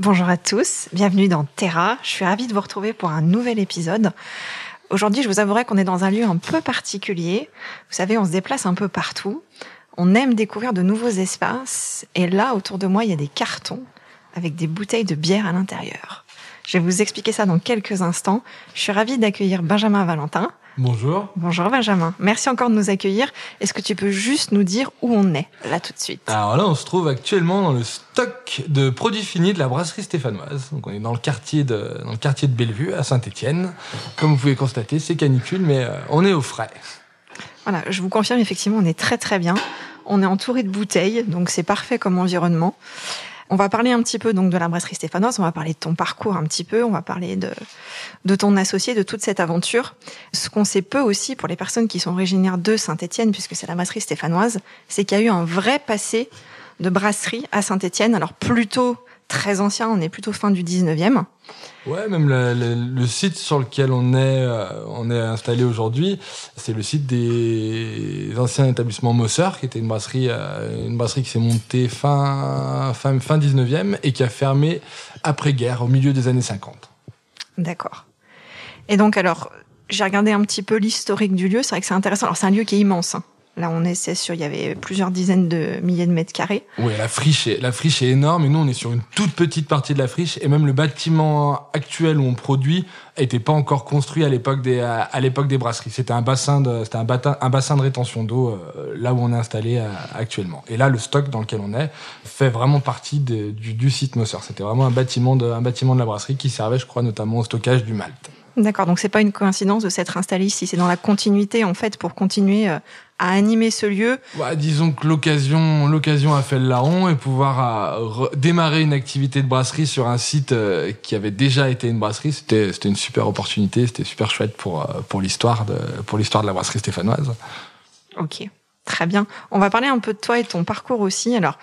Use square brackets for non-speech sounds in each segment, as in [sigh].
Bonjour à tous, bienvenue dans Terra. Je suis ravie de vous retrouver pour un nouvel épisode. Aujourd'hui, je vous avouerai qu'on est dans un lieu un peu particulier. Vous savez, on se déplace un peu partout. On aime découvrir de nouveaux espaces. Et là, autour de moi, il y a des cartons avec des bouteilles de bière à l'intérieur. Je vais vous expliquer ça dans quelques instants. Je suis ravie d'accueillir Benjamin Valentin. Bonjour. Bonjour Benjamin. Merci encore de nous accueillir. Est-ce que tu peux juste nous dire où on est là tout de suite? Alors là, on se trouve actuellement dans le stock de produits finis de la brasserie stéphanoise. Donc on est dans le quartier de dans le quartier de Bellevue à Saint-Étienne. Comme vous pouvez constater, c'est canicule mais euh, on est au frais. Voilà, je vous confirme effectivement, on est très très bien. On est entouré de bouteilles, donc c'est parfait comme environnement. On va parler un petit peu donc de la brasserie stéphanoise, on va parler de ton parcours un petit peu, on va parler de, de ton associé, de toute cette aventure. Ce qu'on sait peu aussi pour les personnes qui sont originaires de Saint-Étienne, puisque c'est la brasserie stéphanoise, c'est qu'il y a eu un vrai passé de brasserie à Saint-Étienne, alors plutôt très ancien, on est plutôt fin du 19e. Ouais, même le, le, le, site sur lequel on est, euh, on est installé aujourd'hui, c'est le site des anciens établissements Mosser, qui était une brasserie, euh, une brasserie qui s'est montée fin, fin, fin 19e et qui a fermé après-guerre, au milieu des années 50. D'accord. Et donc, alors, j'ai regardé un petit peu l'historique du lieu, c'est vrai que c'est intéressant. Alors, c'est un lieu qui est immense. Hein. Là, on est, c'est sûr, il y avait plusieurs dizaines de milliers de mètres carrés. Oui, la friche, est, la friche est énorme et nous, on est sur une toute petite partie de la friche et même le bâtiment actuel où on produit n'était pas encore construit à l'époque des, à l'époque des brasseries. C'était un bassin de, c'était un, bassin, un bassin de rétention d'eau euh, là où on est installé euh, actuellement. Et là, le stock dans lequel on est fait vraiment partie du, du site Mosser. C'était vraiment un bâtiment de, un bâtiment de la brasserie qui servait, je crois, notamment au stockage du malt. D'accord, donc c'est pas une coïncidence de s'être installé ici, c'est dans la continuité en fait pour continuer euh, à animer ce lieu. Ouais, disons que l'occasion, l'occasion a fait le larron et pouvoir euh, démarrer une activité de brasserie sur un site euh, qui avait déjà été une brasserie, c'était, c'était une super opportunité, c'était super chouette pour pour l'histoire de pour l'histoire de la brasserie stéphanoise. Ok, très bien. On va parler un peu de toi et de ton parcours aussi. Alors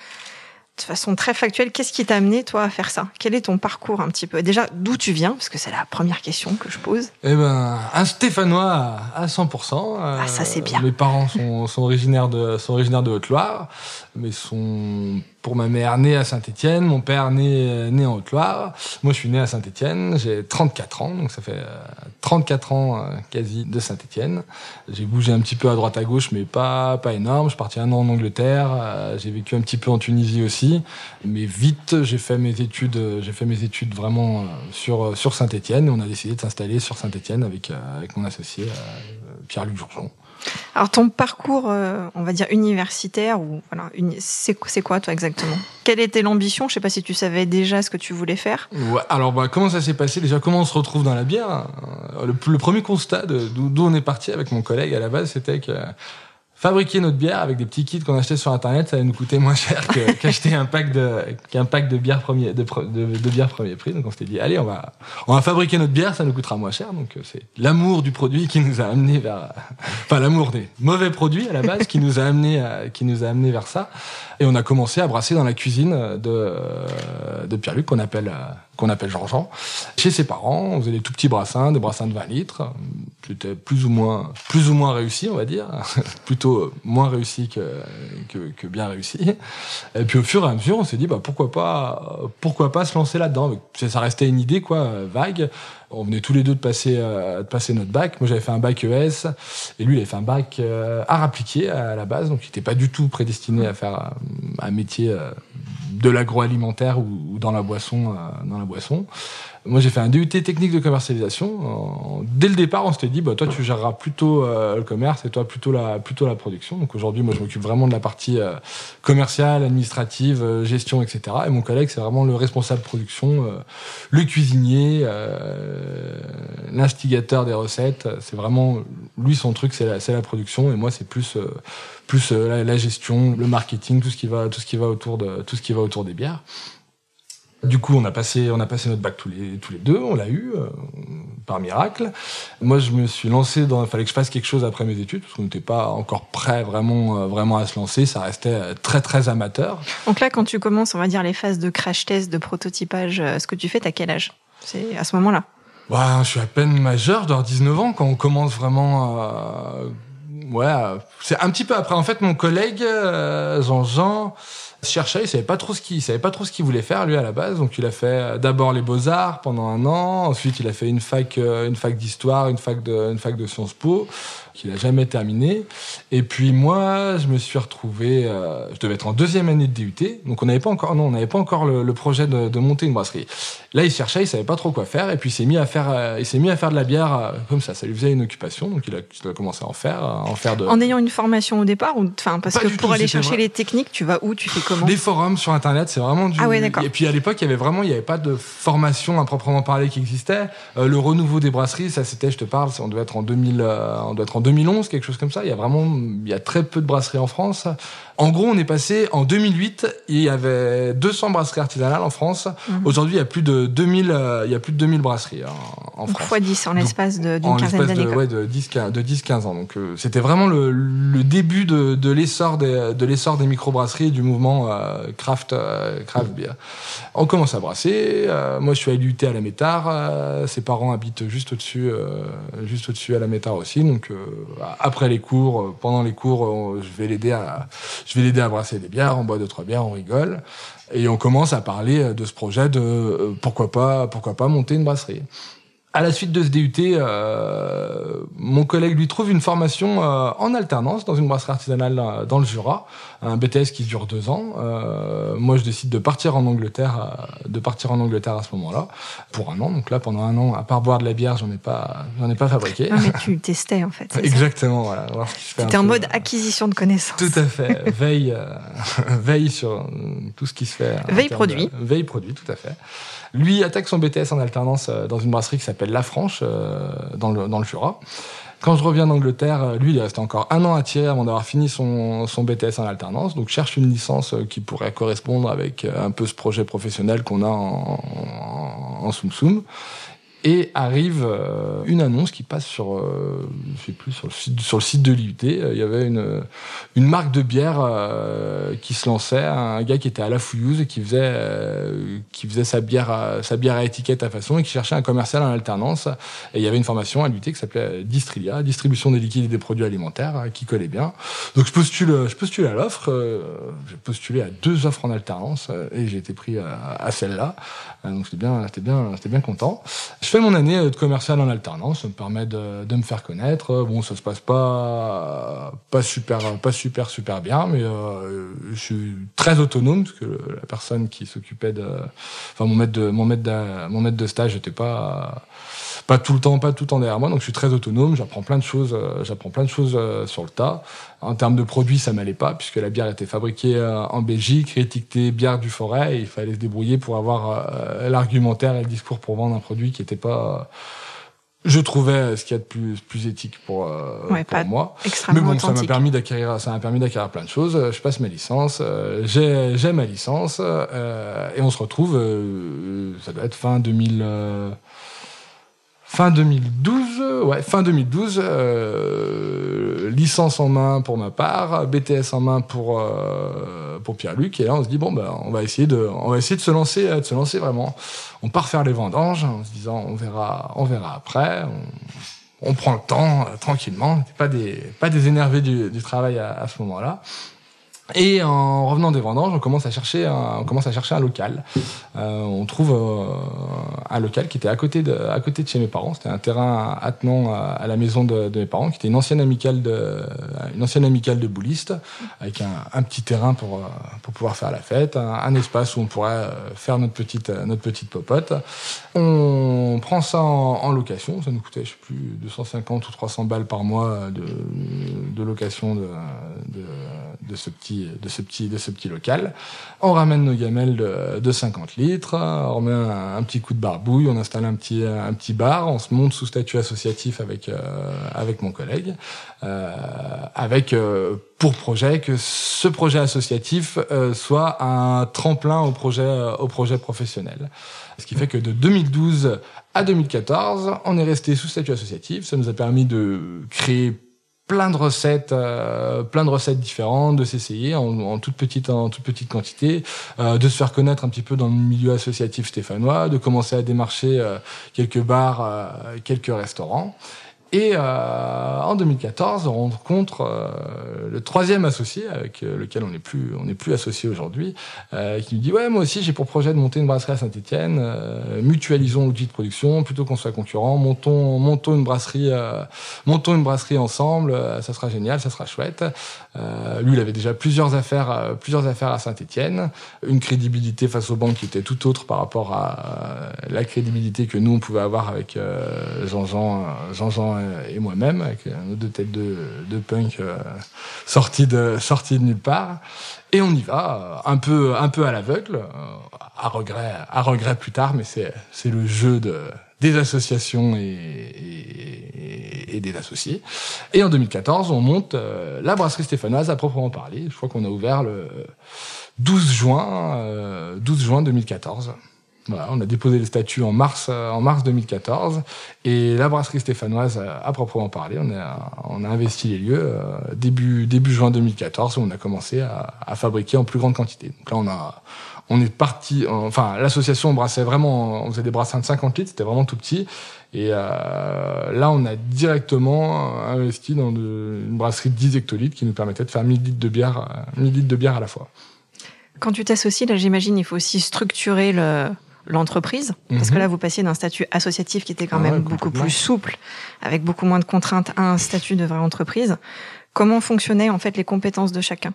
de façon très factuelle, qu'est-ce qui t'a amené, toi, à faire ça? Quel est ton parcours un petit peu? Déjà, d'où tu viens? Parce que c'est la première question que je pose. Eh ben, un Stéphanois à 100%. Ah, ça, c'est bien. Mes parents sont, sont originaires de, sont originaires de Haute-Loire, mais sont pour ma mère née à Saint-Étienne, mon père né, né en Haute-Loire. Moi, je suis né à Saint-Étienne, j'ai 34 ans, donc ça fait 34 ans quasi de Saint-Étienne. J'ai bougé un petit peu à droite à gauche, mais pas, pas énorme. Je suis parti un an en Angleterre, j'ai vécu un petit peu en Tunisie aussi, mais vite, j'ai fait mes études, j'ai fait mes études vraiment sur, sur Saint-Étienne, on a décidé de s'installer sur Saint-Étienne avec, avec mon associé Pierre-Luc Jourgeon. Alors ton parcours, euh, on va dire universitaire ou voilà, c'est quoi toi exactement? Quelle était l'ambition? Je sais pas si tu savais déjà ce que tu voulais faire. Alors bah, comment ça s'est passé? Déjà Comment on se retrouve dans la bière? Le, le, premier constat d'où on est parti avec mon collègue à la base, c'était que fabriquer notre bière avec des petits kits qu'on achetait sur internet, ça allait nous coûter moins cher [laughs] qu'acheter un pack de qu'un pack de bière premier de, de, de, bière premier prix. Donc on s'était dit allez, on va on va fabriquer notre bière, ça nous coûtera moins cher. Donc euh, c'est l'amour du produit qui nous a amené vers [laughs] enfin l'amour des mauvais produits à la base qui nous a amené qui nous a amené vers ça. Et on a commencé à brasser dans la cuisine de de Pierre-Luc qu'on appelle qu'on appelle Jean-Jean chez ses parents. On faisait des tout petits brassins, des brassins de 20 litres. C'était plus ou moins plus ou moins réussi, on va dire. [laughs] Plutôt moins réussi que, que, bien réussi. Et puis au fur et à mesure, on s'est dit bah pourquoi pas pourquoi pas se lancer là-dedans? Ça restait une idée quoi vague. On venait tous les deux de passer de passer notre bac. Moi j'avais fait un bac ES et lui il avait fait un bac art appliqué à la base, donc il n'était pas du tout prédestiné à faire un métier de l'agroalimentaire ou, dans la boisson dans la boisson. Moi, j'ai fait un DUT technique de commercialisation. Dès le départ, on s'était dit, bah, toi, tu géreras plutôt euh, le commerce et toi, plutôt la, plutôt la production. Donc aujourd'hui, moi, je m'occupe vraiment de la partie euh, commerciale, administrative, euh, gestion, etc. Et mon collègue, c'est vraiment le responsable production, le cuisinier, l'instigateur des recettes. C'est vraiment, lui, son truc, c'est la, la, production. Et moi, c'est plus, plus la, la, gestion, le marketing, tout ce qui va, tout ce qui va autour de, tout ce qui va autour des bières. Du coup, on a passé, on a passé notre bac tous les, tous les deux, on l'a eu, euh, par miracle. Moi, je me suis lancé dans, il fallait que je fasse quelque chose après mes études, parce qu'on n'était pas encore prêt vraiment, euh, vraiment à se lancer, ça restait euh, très, très amateur. Donc là, quand tu commences, on va dire, les phases de crash test, de prototypage, ce que tu fais, t'as quel âge? C'est à ce moment-là? Ouais, je suis à peine majeur, je 19 ans, quand on commence vraiment à, ouais, c'est un petit peu après. En fait, mon collègue, Jean-Jean, il savait pas trop ce qu'il savait pas trop ce qu'il voulait faire lui à la base. Donc il a fait d'abord les beaux arts pendant un an, ensuite il a fait une fac euh, une fac d'histoire, une fac de une fac de Sciences Po qu'il a jamais terminé. Et puis moi, je me suis retrouvé, euh, je devais être en deuxième année de DUT, donc on n'avait pas encore, non, on n'avait pas encore le, le projet de, de, monter une brasserie. Là, il cherchait, il savait pas trop quoi faire, et puis il s'est mis à faire, euh, il s'est mis à faire de la bière euh, comme ça. Ça lui faisait une occupation, donc il a, il a commencé à en faire, à en faire de. En ayant une formation au départ, ou enfin parce que pour aller chercher les techniques, tu vas où, tu fais comment? Des forums sur internet, c'est vraiment du. Ah ouais, d'accord. Et puis à l'époque, il y avait vraiment, il y avait pas de formation à proprement parler qui existait. le renouveau des brasseries, ça c'était, je te parle, on devait être en 2000, on doit être en 2011, quelque chose comme ça. Il y a vraiment, il y a très peu de brasseries en France. En gros, on est passé en 2008, il y avait 200 brasseries artisanales en France. Mhm. Aujourd'hui, il y a plus de 2000, euh, il y a plus de 2000 brasseries hein, en, France. Fois 10 en l'espace d'une quinzaine d'années. Ouais, de 10, de 10, 15 ans. Donc, euh, c'était vraiment le, le, début de, de l'essor des, de l'essor des microbrasseries et du mouvement euh, craft, craft beer. On commence à brasser. moi, je suis à l'UT à la Métard. ses parents habitent juste au-dessus, juste au-dessus à la Métard aussi. Donc, après les cours, pendant les cours, je vais l'aider à, je vais l'aider à brasser des bières, on boit deux trois bières, on rigole, et on commence à parler de ce projet de euh, pourquoi pas, pourquoi pas monter une brasserie. À la suite de ce DUT, euh, mon collègue lui trouve une formation euh, en alternance dans une brasserie artisanale euh, dans le Jura, un BTS qui dure deux ans. Euh, moi, je décide de partir en Angleterre, de partir en Angleterre à ce moment-là pour un an. Donc là, pendant un an, à part boire de la bière, j'en ai pas, j'en ai pas fabriqué. Non, mais tu testais en fait. Exactement. Voilà. C'était en mode acquisition de connaissances. Tout à fait. [laughs] veille, [laughs] veille sur tout ce qui se fait. Veille produit. veille produit, tout à fait. Lui attaque son BTS en alternance euh, dans une brasserie qui s'appelle La Franche, euh, dans le, dans le Jura. Quand je reviens d'Angleterre, euh, lui, il est resté encore un an à tirer avant d'avoir fini son, son BTS en alternance. Donc, cherche une licence qui pourrait correspondre avec un peu ce projet professionnel qu'on a en, en, en Soum. Et arrive euh, une annonce qui passe sur, euh, je sais plus, sur le site, sur le site de l'IUT. Il y avait une, une marque de bière euh, qui se lançait, un gars qui était à la fouilleuse et qui faisait, euh, qui faisait sa bière, à, sa bière à étiquette à façon et qui cherchait un commercial en alternance. Et il y avait une formation à l'IUT qui s'appelait Distrilia, distribution des liquides et des produits alimentaires, qui collait bien. Donc je postule, je postule à l'offre. j'ai postulé à deux offres en alternance et j'ai été pris à, celle-là. donc j'étais bien, j'étais bien, j'étais bien content. Fais mon année de commercial en alternance, ça me permet de, de, me faire connaître. Bon, ça se passe pas pas super pas super super bien, mais euh, je suis très autonome parce que la personne qui s'occupait de, enfin mon maître de mon maître de, mon maître de stage n'était pas pas tout le temps pas tout le temps derrière moi, donc je suis très autonome. J'apprends plein de choses, j'apprends plein de choses euh, sur le tas. En termes de produits, ça m'allait pas puisque la bière était fabriquée euh, en Belgique, étiquetée bière du forêt, et il fallait se débrouiller pour avoir euh, l'argumentaire et le discours pour vendre un produit qui était pas je trouvais ce qu'il y a de plus, plus éthique pour, euh, pour moi. Mais bon, ça m'a permis d'acquérir, ça m'a permis d'acquérir plein de choses. Je passe ma licence, j'ai, j'ai ma licence, et on se retrouve, ça doit être fin 2000, fin 2012, ouais, fin 2012, euh, licence en main pour ma part, BTS en main pour euh, pour Pierre-Luc, et là on se dit bon ben on va essayer de on va essayer de se lancer de se lancer vraiment. On part faire les vendanges en se disant on verra on verra après. On, on prend le temps euh, tranquillement, pas des pas des énervés du, du travail à, à ce moment-là. Et en revenant des vendanges, on commence à chercher un, on commence à chercher un local. Euh, on trouve euh, un local qui était à côté de, à côté de chez mes parents. C'était un terrain attenant à, la maison de, mes parents, qui était une ancienne amicale de, une ancienne amicale de boulistes, avec un, petit terrain pour, euh, pour pouvoir faire la fête, un, espace où on pourrait faire notre petite, notre petite popote. On prend ça en, location. Ça nous coûtait, je sais plus, 250 ou 300 balles par mois de, location de, de ce petit de ce petit, de ce petit local. On ramène nos gamelles de, de 50 litres, on remet un, petit coup de barbouille, on installe un petit, un petit bar, on se monte sous statut associatif avec, euh, avec mon collègue, euh, avec euh, pour projet que ce projet associatif euh, soit un tremplin au projet, au projet professionnel. Ce qui fait que de 2012 à 2014, on est resté sous statut associatif. Ça nous a permis de créer plein de recettes, euh, plein de recettes différentes, de s'essayer en, toute petite en toute petite quantité, euh, de se faire connaître un petit peu dans le milieu associatif stéphanois, de commencer à démarcher euh, quelques bars, euh, quelques restaurants. Et euh, en 2014, on rencontre euh, le troisième associé avec euh, lequel on n'est plus, on n'est plus associé aujourd'hui, euh, qui nous dit ouais moi aussi j'ai pour projet de monter une brasserie à Saint-Étienne. Euh, mutualisons l'outil de production plutôt qu'on soit concurrent. Montons, montons une brasserie, euh, montons une brasserie ensemble. ça sera génial, ça sera chouette. Lui, il avait déjà plusieurs affaires, plusieurs affaires à Saint-Étienne, une crédibilité face aux banques qui était tout autre par rapport à la crédibilité que nous on pouvait avoir avec Jean-Jean, Jean-Jean et moi-même, avec nos deux têtes de, de punk euh, sorties de, sorties de nulle part. Et on y va, un peu, un peu à l'aveugle, euh, à regret, à regret plus tard, mais c'est, c'est le jeu de, des associations et, des associés. Et en 2014, on monte euh, la brasserie stéphanoise à proprement parler. Je crois qu'on a ouvert le 12 juin, euh, 12 juin 2014. On a déposé le statut en mars, euh, en mars 2014 et la brasserie stéphanoise, euh, à proprement parler, on a, investi les lieux euh, début, juin 2014 où on a commencé à, fabriquer en plus grande quantité. Donc là, on est parti, enfin, l'association brassait vraiment, on faisait des brassins de 50 litres, c'était vraiment tout petit. Et euh, là, on a directement investi dans une brasserie de 10 hectolitres qui nous permettait de faire 1000 litres de bière, 1000 litres de bière à la fois. Quand tu t'associes, là, j'imagine, il faut aussi structurer le, l'entreprise, parce que là, vous passiez d'un statut associatif qui était quand même ouais, beaucoup plus souple, avec beaucoup moins de contraintes, à un statut de vraie entreprise. Comment fonctionnaient en fait les compétences de chacun?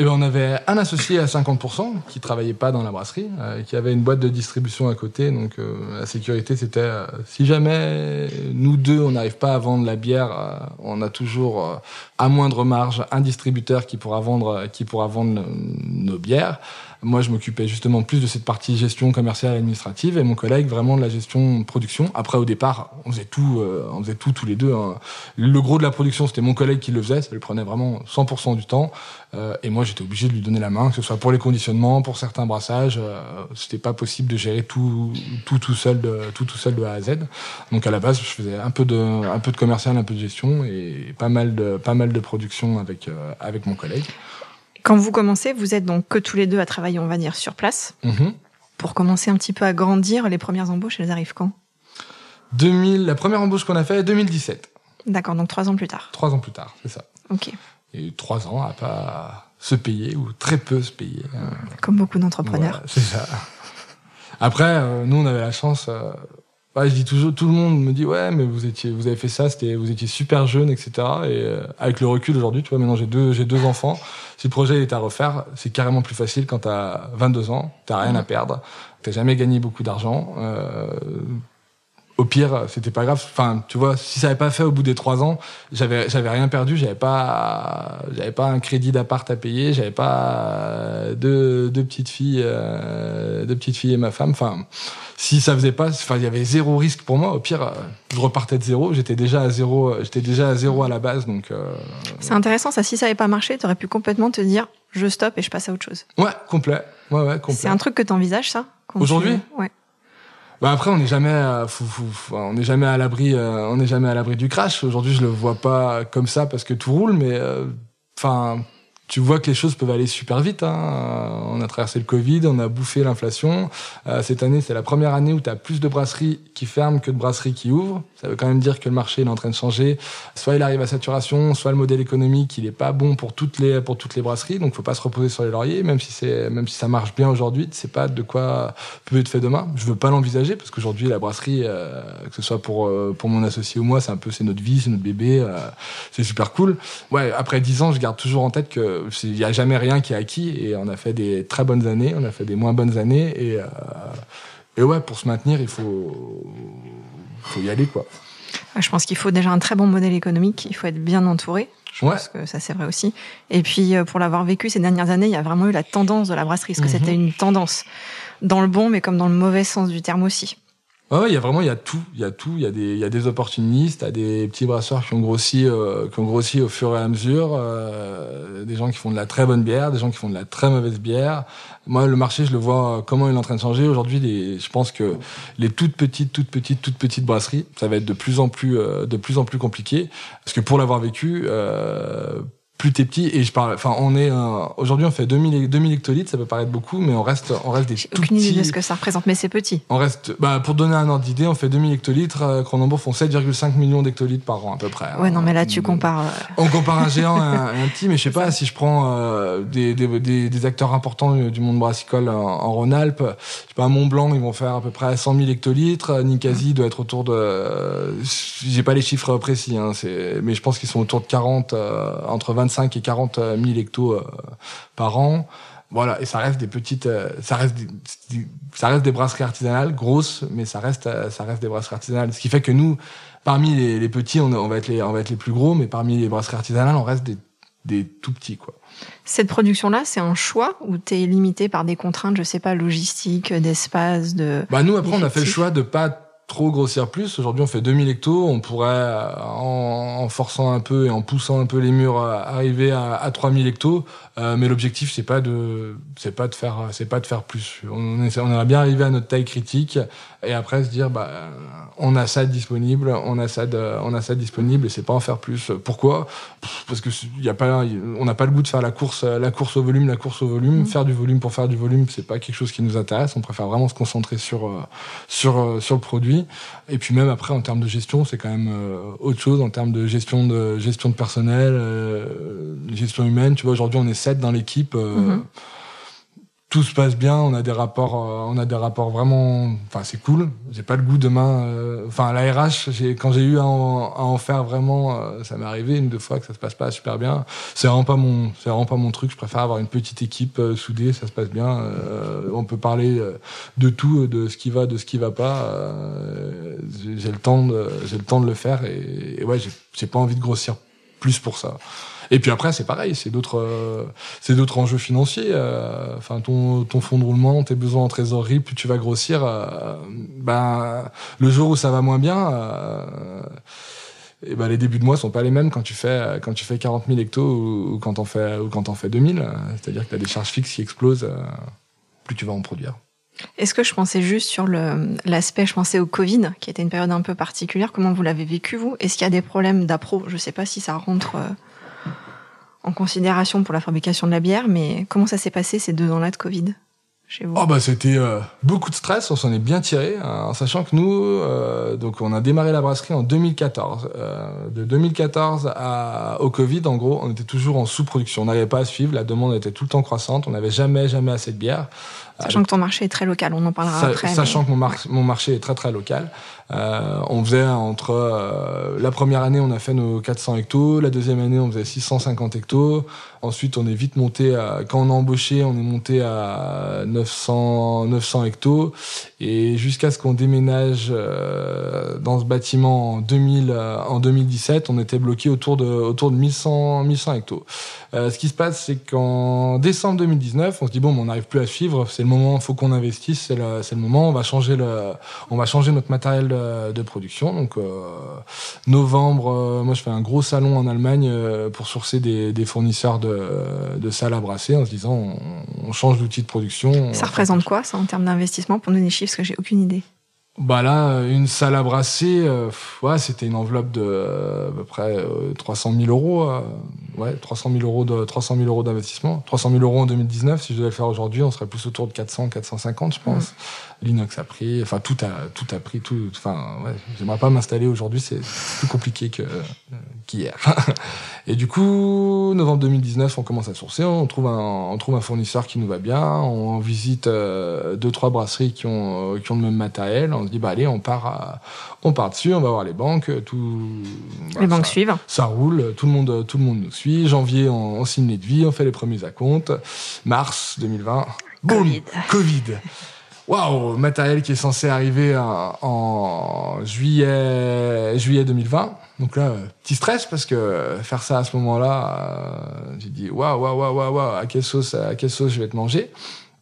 Eh ben, on avait un associé à 50% qui travaillait pas dans la brasserie, euh, qui avait une boîte de distribution à côté. Donc euh, la sécurité, c'était euh, si jamais nous deux on n'arrive pas à vendre la bière, on a toujours à moindre marge un distributeur qui pourra vendre qui pourra vendre nos bières. Moi, je m'occupais justement plus de cette partie gestion commerciale et administrative et mon collègue vraiment de la gestion production. Après, au départ, on faisait tout, euh, on faisait tout tous les deux. Hein. Le gros de la production, c'était mon collègue qui le faisait. Ça lui prenait vraiment 100% du temps. Euh, et moi, j'étais obligé de lui donner la main, que ce soit pour les conditionnements, pour certains brassages. Euh, c'était pas possible de gérer tout, tout, tout seul de, tout, tout seul de A à Z. Donc, à la base, je faisais un peu de, un peu de commercial, un peu de gestion et pas mal de, pas mal de production avec, euh, avec mon collègue. Quand vous commencez, vous êtes donc que tous les deux à travailler, on va dire, sur place. -hmm. Pour commencer un petit peu à grandir, les premières embauches, elles arrivent quand? 2000, La première embauche qu'on a fait, 2017. D'accord, donc trois ans plus tard. Trois ans plus tard, c'est ça. Ok. Et trois ans à pas se payer ou très peu se payer. Comme beaucoup d'entrepreneurs. Voilà, c'est ça. Après, euh, nous, on avait la chance. Euh, ouais, je dis toujours, tout le monde me dit ouais, mais vous étiez, vous avez fait ça, c'était, vous étiez super jeune, etc. Et euh, avec le recul aujourd'hui, tu vois, maintenant j'ai deux, j'ai deux enfants. Si le projet est à refaire, c'est carrément plus facile quand t'as 22 ans, t'as rien à perdre, t'as jamais gagné beaucoup d'argent. Euh, au pire, c'était pas grave. Enfin, tu vois, si ça avait pas fait au bout des trois ans, j'avais, j'avais rien perdu. J'avais pas, j'avais pas un crédit d'appart à payer. J'avais pas deux, deux petites filles, euh, deux petites filles et ma femme. Enfin, si ça faisait pas, enfin, il y avait zéro risque pour moi. Au pire, je repartais de zéro. J'étais déjà à zéro. J'étais déjà à zéro à la base. Donc, euh, c'est intéressant. Ça, si ça avait pas marché, tu aurais pu complètement te dire, je stoppe et je passe à autre chose. Ouais, complet. Ouais, ouais, complet. C'est un truc que t'envisages, ça Aujourd'hui. Tu... Ouais. Bah après, on n'est jamais, euh, fou, fou, fou, on n'est jamais à l'abri, euh, on n'est jamais à l'abri du crash. Aujourd'hui, je le vois pas comme ça parce que tout roule, mais enfin, euh, tu vois que les choses peuvent aller super vite. Hein. On a traversé le Covid, on a bouffé l'inflation. Euh, cette année, c'est la première année où tu as plus de brasseries qui ferment que de brasseries qui ouvrent. Ça veut quand même dire que le marché est en train de changer. Soit il arrive à saturation, soit le modèle économique il est pas bon pour toutes les pour toutes les brasseries. Donc faut pas se reposer sur les lauriers, même si c'est même si ça marche bien aujourd'hui, c'est pas de quoi peut être fait demain. Je veux pas l'envisager parce qu'aujourd'hui la brasserie, euh, que ce soit pour euh, pour mon associé ou moi, c'est un peu c'est notre vie, c'est notre bébé, c'est super cool. Ouais, après dix ans, je garde toujours en tête que il n'y a jamais rien qui est acquis et on a fait des très bonnes années, on a fait des moins bonnes années et, euh, et ouais, pour se maintenir, il faut, faut y aller quoi. Je pense qu'il faut déjà un très bon modèle économique, il faut être bien entouré. Je pense que ça c'est vrai aussi. Et puis euh, pour l'avoir vécu ces dernières années, il y a vraiment eu la tendance de la brasserie, parce que mhm. c'était une tendance dans le bon, mais comme dans le mauvais sens du terme aussi. Ouais, il y a vraiment, il y a tout, il y a tout, il y a des, il y a des opportunistes, il des petits brasseurs qui ont grossi, euh, qui ont grossi au fur et à mesure, euh, des gens qui font de la très bonne bière, des gens qui font de la très mauvaise bière. Moi, le marché, je le vois comment il est en train de changer. Aujourd'hui, je pense que les toutes petites, toutes petites, toutes petites brasseries, ça va être de plus en plus, euh, de plus en plus compliqué, parce que pour l'avoir vécu, euh, plus t'es petit et je parle enfin on est aujourd'hui on fait 2000 2000 hectolitres ça peut paraître beaucoup mais on reste on reste des tout aucune idée de ce que ça représente mais c'est petit. On reste bah pour donner un ordre d'idée on fait 2000 hectolitres euh, Cronenbourg font 7,5 millions d'hectolitres par an à peu près ouais non mais là tu compares euh, on compare un géant et un, petit mais je sais pas si je prends euh, des, des, des, acteurs importants du monde brassicole en, Rhône-Alpes. Je sais pas à Mont Blanc ils vont faire à peu près 100 000 hectolitres. Nicasie doit être autour de j'ai pas les chiffres précis hein, mais je pense qu'ils sont autour de 40 entre 20 25 et 40 000 hectos euh, par an. Voilà, et ça reste des petites, euh, ça reste des, ça reste des brasseries artisanales grosses, mais ça reste, euh, ça reste des brasseries artisanales. Ce qui fait que nous, parmi les, petits, on, va être les, on va être les plus gros, mais parmi les brasseries artisanales, on reste des, des tout petits, quoi. Cette production-là, c'est un choix ou tu es limité par des contraintes, je sais pas, logistiques, d'espace, de. Bah nous après, on a fait le choix de pas trop grossir plus. Aujourd'hui, on fait 2000 hectos. On pourrait, euh, en, forçant un peu et en poussant un peu les murs, euh, arriver à, à 3000 hectos. Euh, mais l'objectif, c'est pas de, c'est pas de faire, c'est pas de faire plus. On, a bien arrivé à notre taille critique et après se dire, bah, on a ça disponible, on a ça, de, on a ça disponible et c'est pas en faire plus. Pourquoi? Parce que y a pas, on n'a pas le goût de faire la course, la course au volume, la course au volume. Mmh. Faire du volume pour faire du volume, c'est pas quelque chose qui nous intéresse. On préfère vraiment se concentrer sur, sur, sur le produit. Et puis même après, en termes de gestion, c'est quand même euh, autre chose en termes de gestion de gestion de personnel, euh, gestion humaine. Tu vois, aujourd'hui, on est sept dans l'équipe. Euh, mhm tout se passe bien, on a des rapports, euh, on a des rapports vraiment, enfin c'est cool. J'ai pas le goût demain, euh, enfin la RH, quand j'ai eu à en, faire vraiment, euh, ça m'est arrivé une deux fois que ça se passe pas super bien. C'est vraiment pas mon, c'est vraiment pas mon truc. Je préfère avoir une petite équipe soudée, ça se passe bien. on peut parler de tout, de ce qui va, de ce qui va pas. j'ai le temps de, j'ai le temps de le faire et, et ouais, j'ai pas envie de grossir plus pour ça. Et puis après, c'est pareil, c'est d'autres, euh, c'est d'autres enjeux financiers. Euh, enfin, ton, ton fonds de roulement, tes besoins en trésorerie, plus tu vas grossir. Euh, ben, le jour où ça va moins bien, et ben les débuts de mois sont pas les mêmes quand tu fais quand tu fais 40 000 hectos ou, quand t'en fais ou quand t'en fais 2000. C'est-à-dire que tu as des charges fixes qui explosent. plus tu vas en produire. Est-ce que je pensais juste sur l'aspect, je pensais au Covid, qui était une période un peu particulière. Comment vous l'avez vécu, vous? Est-ce qu'il y a des problèmes d'appro? Je sais pas si ça rentre en considération pour la fabrication de la bière, mais comment ça s'est passé ces deux ans-là de Covid chez vous? Oh bah c'était euh, beaucoup de stress, on s'en est bien tiré, hein, en sachant que nous, euh, donc on a démarré la brasserie en 2014. Euh, de 2014 à, au Covid, en gros, on était toujours en sous-production, on n'arrivait pas à suivre, la demande était tout le temps croissante, on n'avait jamais jamais assez de bière. Sachant que ton marché est très local, on en parlera après. Sachant que mon, mon marché est très très local. Euh, on faisait entre euh, la première année, on a fait nos 400 hectos. La deuxième année, on faisait 650 hectos. Ensuite, on est vite monté à, quand on a embauché, on est monté à 900, 900 hectos. Et jusqu'à ce qu'on déménage euh, dans ce bâtiment en 2000, euh, en 2017, on était bloqué autour de, autour de 1100, 1100 hectos. Ce qui se passe, c'est qu'en décembre 2019, on se dit bon, on n'arrive plus à suivre. C'est moment, faut qu'on investisse. C'est le, le moment. On va changer le, on va changer notre matériel de, de production. Donc euh, novembre, moi je fais un gros salon en Allemagne pour sourcer des, des fournisseurs de, de salles à brasser en se disant on, on change d'outil de production. Ça représente quoi ça en termes d'investissement pour nous des chiffres parce que j'ai aucune idée. Bah là, une salle à brasser, euh, ouais, c'était une enveloppe de euh, à peu près 300 euh, 000 euros. ouais, 300 000 euros de 300 000 euros d'investissement. 300 000 euros en 2019. Si je devais le faire aujourd'hui, on serait plus autour de 400, 450, je pense. L'inox a pris, enfin tout a tout a pris, tout. Enfin, ouais, j'aimerais pas m'installer aujourd'hui, c'est plus compliqué que qu'hier. [laughs] Et du coup, novembre 2019, on commence à sourcer, on trouve un on trouve un fournisseur qui nous va bien, on visite euh, deux trois brasseries qui ont euh, qui ont le même matériel, on se dit bah allez, on part à, on part dessus, on va voir les banques, tout. Les banques suivent. Ça roule, tout le monde, tout le monde nous suit. Janvier, on, on signe les devis, on fait les premiers acomptes. Mars 2020, boum, Covid. Covid. [laughs] Waouh, matériel qui est censé arriver en, juillet, juillet 2020. Donc là, euh, petit stress parce que faire ça à ce moment-là, euh, j'ai dit waouh, waouh, waouh, waouh, à quelle sauce, à quelle sauce je vais te manger.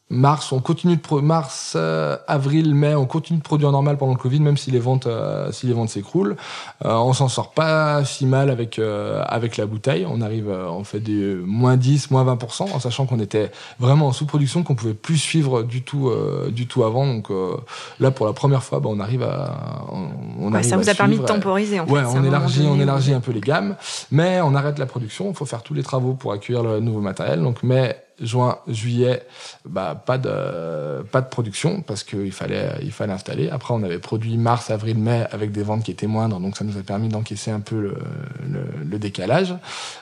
Mars, on continue de mars, euh, avril, mai, on continue de produire normal pendant le Covid, même si les ventes, euh, si les ventes s'écroulent. Euh, on s'en sort pas si mal avec euh, avec la bouteille. On arrive, euh, on fait des moins 10, moins 20 en sachant qu'on était vraiment en sous-production, qu'on pouvait plus suivre du tout euh, du tout avant. Donc euh, là, pour la première fois, bah, on arrive à, on, on Ouais, arrive ça à vous a permis de temporiser, en Ouais, fait. On élargit, donné on élargit un peu les gammes, mais on arrête la production. Il faut faire tous les travaux pour accueillir le nouveau matériel. Donc, mai, juin, juillet, bah pas de pas de production parce qu'il fallait il fallait installer. Après, on avait produit mars, avril, mai avec des ventes qui étaient moindres, donc ça nous a permis d'encaisser un peu le, le, le décalage.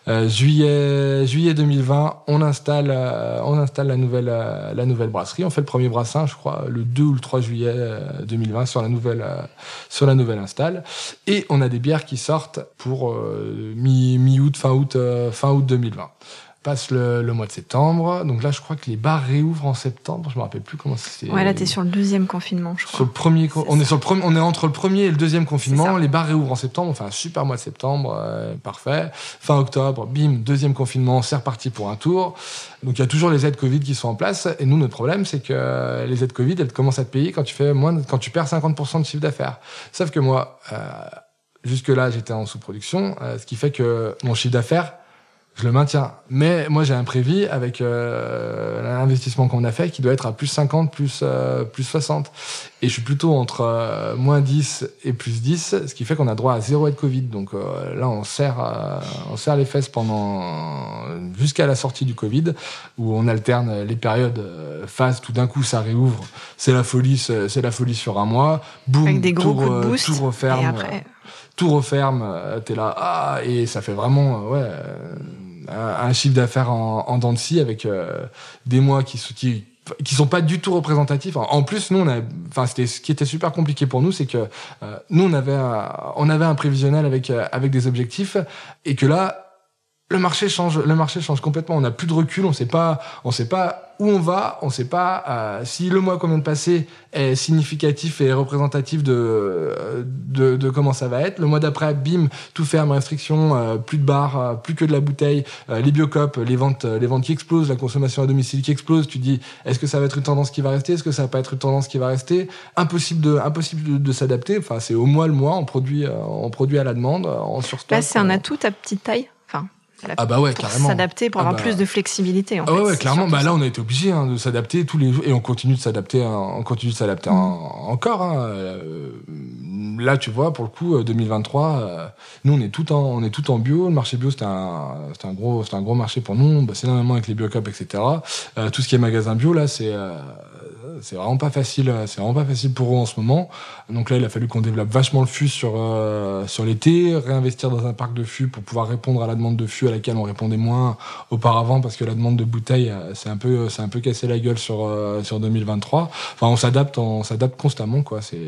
Euh, juillet juillet 2020, on installe euh, on installe la nouvelle euh, la nouvelle brasserie. On fait le premier brassin, je crois, le 2 ou le 3 juillet euh, 2020 sur la nouvelle euh, sur la nouvelle install. Et on a des bières qui sortent pour euh, mi mi août fin août euh, fin août 2020 passe le, le mois de septembre. Donc là, je crois que les bars réouvrent en septembre. Je me rappelle plus comment c'est. Ouais, là, t'es sur le deuxième confinement, je Sur crois. le premier, on ça. est sur le premier, on est entre le premier et le deuxième confinement. Les bars réouvrent en septembre. On fait un super mois de septembre, euh, parfait. Fin octobre, bim, deuxième confinement, c'est reparti pour un tour. Donc il y a toujours les aides Covid qui sont en place. Et nous, notre problème, c'est que les aides Covid, elles commencent à te payer quand tu fais moins, de- quand tu perds 50% de chiffre d'affaires. Sauf que moi, euh, jusque là, j'étais en sous-production, euh, ce qui fait que mon chiffre d'affaires je le maintiens. Mais moi, j'ai un prévis avec euh, l'investissement qu'on a fait qui doit être à plus 50, plus, euh, plus 60. Et je suis plutôt entre euh, moins 10 et plus 10, ce qui fait qu'on a droit à zéro aide Covid. Donc euh, là, on serre, euh, on serre les fesses pendant jusqu'à la sortie du Covid, où on alterne les périodes euh, phase. Tout d'un coup, ça réouvre. C'est la folie, c'est la folie sur un mois. Boum, Avec des gros tout, coups de re- boost. tout referme Et après, tout referme, euh, t'es là, ah, et ça fait vraiment, euh, ouais, euh, un, chiffre d'affaires en, en dents de scie avec euh, des mois qui, qui qui sont pas du tout représentatifs. En- plus, nous, on a, enfin, c'était ce qui était super compliqué pour nous, c'est que euh, nous, on avait, un, on avait un prévisionnel avec avec des objectifs, et que là, le marché change, le marché change complètement. On n'a plus de recul, on sait pas, on sait pas où on va, on sait pas euh, si le mois qu'on vient de passer est significatif et représentatif de, de, de comment ça va être. Le mois d'après, bim, tout ferme, restriction, euh, plus de bars, euh, plus que de la bouteille, euh, les biocopes, les ventes, les ventes qui explosent, la consommation à domicile qui explose. Tu dis, est-ce que ça va être une tendance qui va rester? Est-ce que ça va pas être une tendance qui va rester? Impossible de, impossible de, de s'adapter. Enfin, c'est au mois le mois, on produit, on produit à la demande, en surstock. là, c'est un atout à petite taille? Ah bah ouais, pour carrément. s'adapter, pour Ah avoir bah- plus de flexibilité. En Ah ouais, fait, ouais, c'est clairement. Bah là, on a été obligé hein, de s'adapter tous les jours et on continue de s'adapter. hein, on continue de s'adapter Mm. en- encore. hein, euh, là, tu vois, pour le coup, euh, 2023, euh, nous, on est tout en, on est tout en bio. Le marché bio, c'était un, c'était un gros, c'était un gros marché pour nous. Bah, c'est énormément avec les biocups, etc. Euh, tout ce qui est magasin bio, là, c'est, euh, c'est vraiment pas facile. euh, C'est vraiment pas facile pour eux en ce moment. Donc là, il a fallu qu'on développe vachement le fût sur euh, sur l'été, réinvestir dans un parc de fût pour pouvoir répondre à la demande de fût à laquelle on répondait moins auparavant parce que la demande de bouteilles euh, c'est un peu c'est un peu cassé la gueule sur euh, sur 2023. Enfin, on s'adapte, on s'adapte constamment quoi. C'est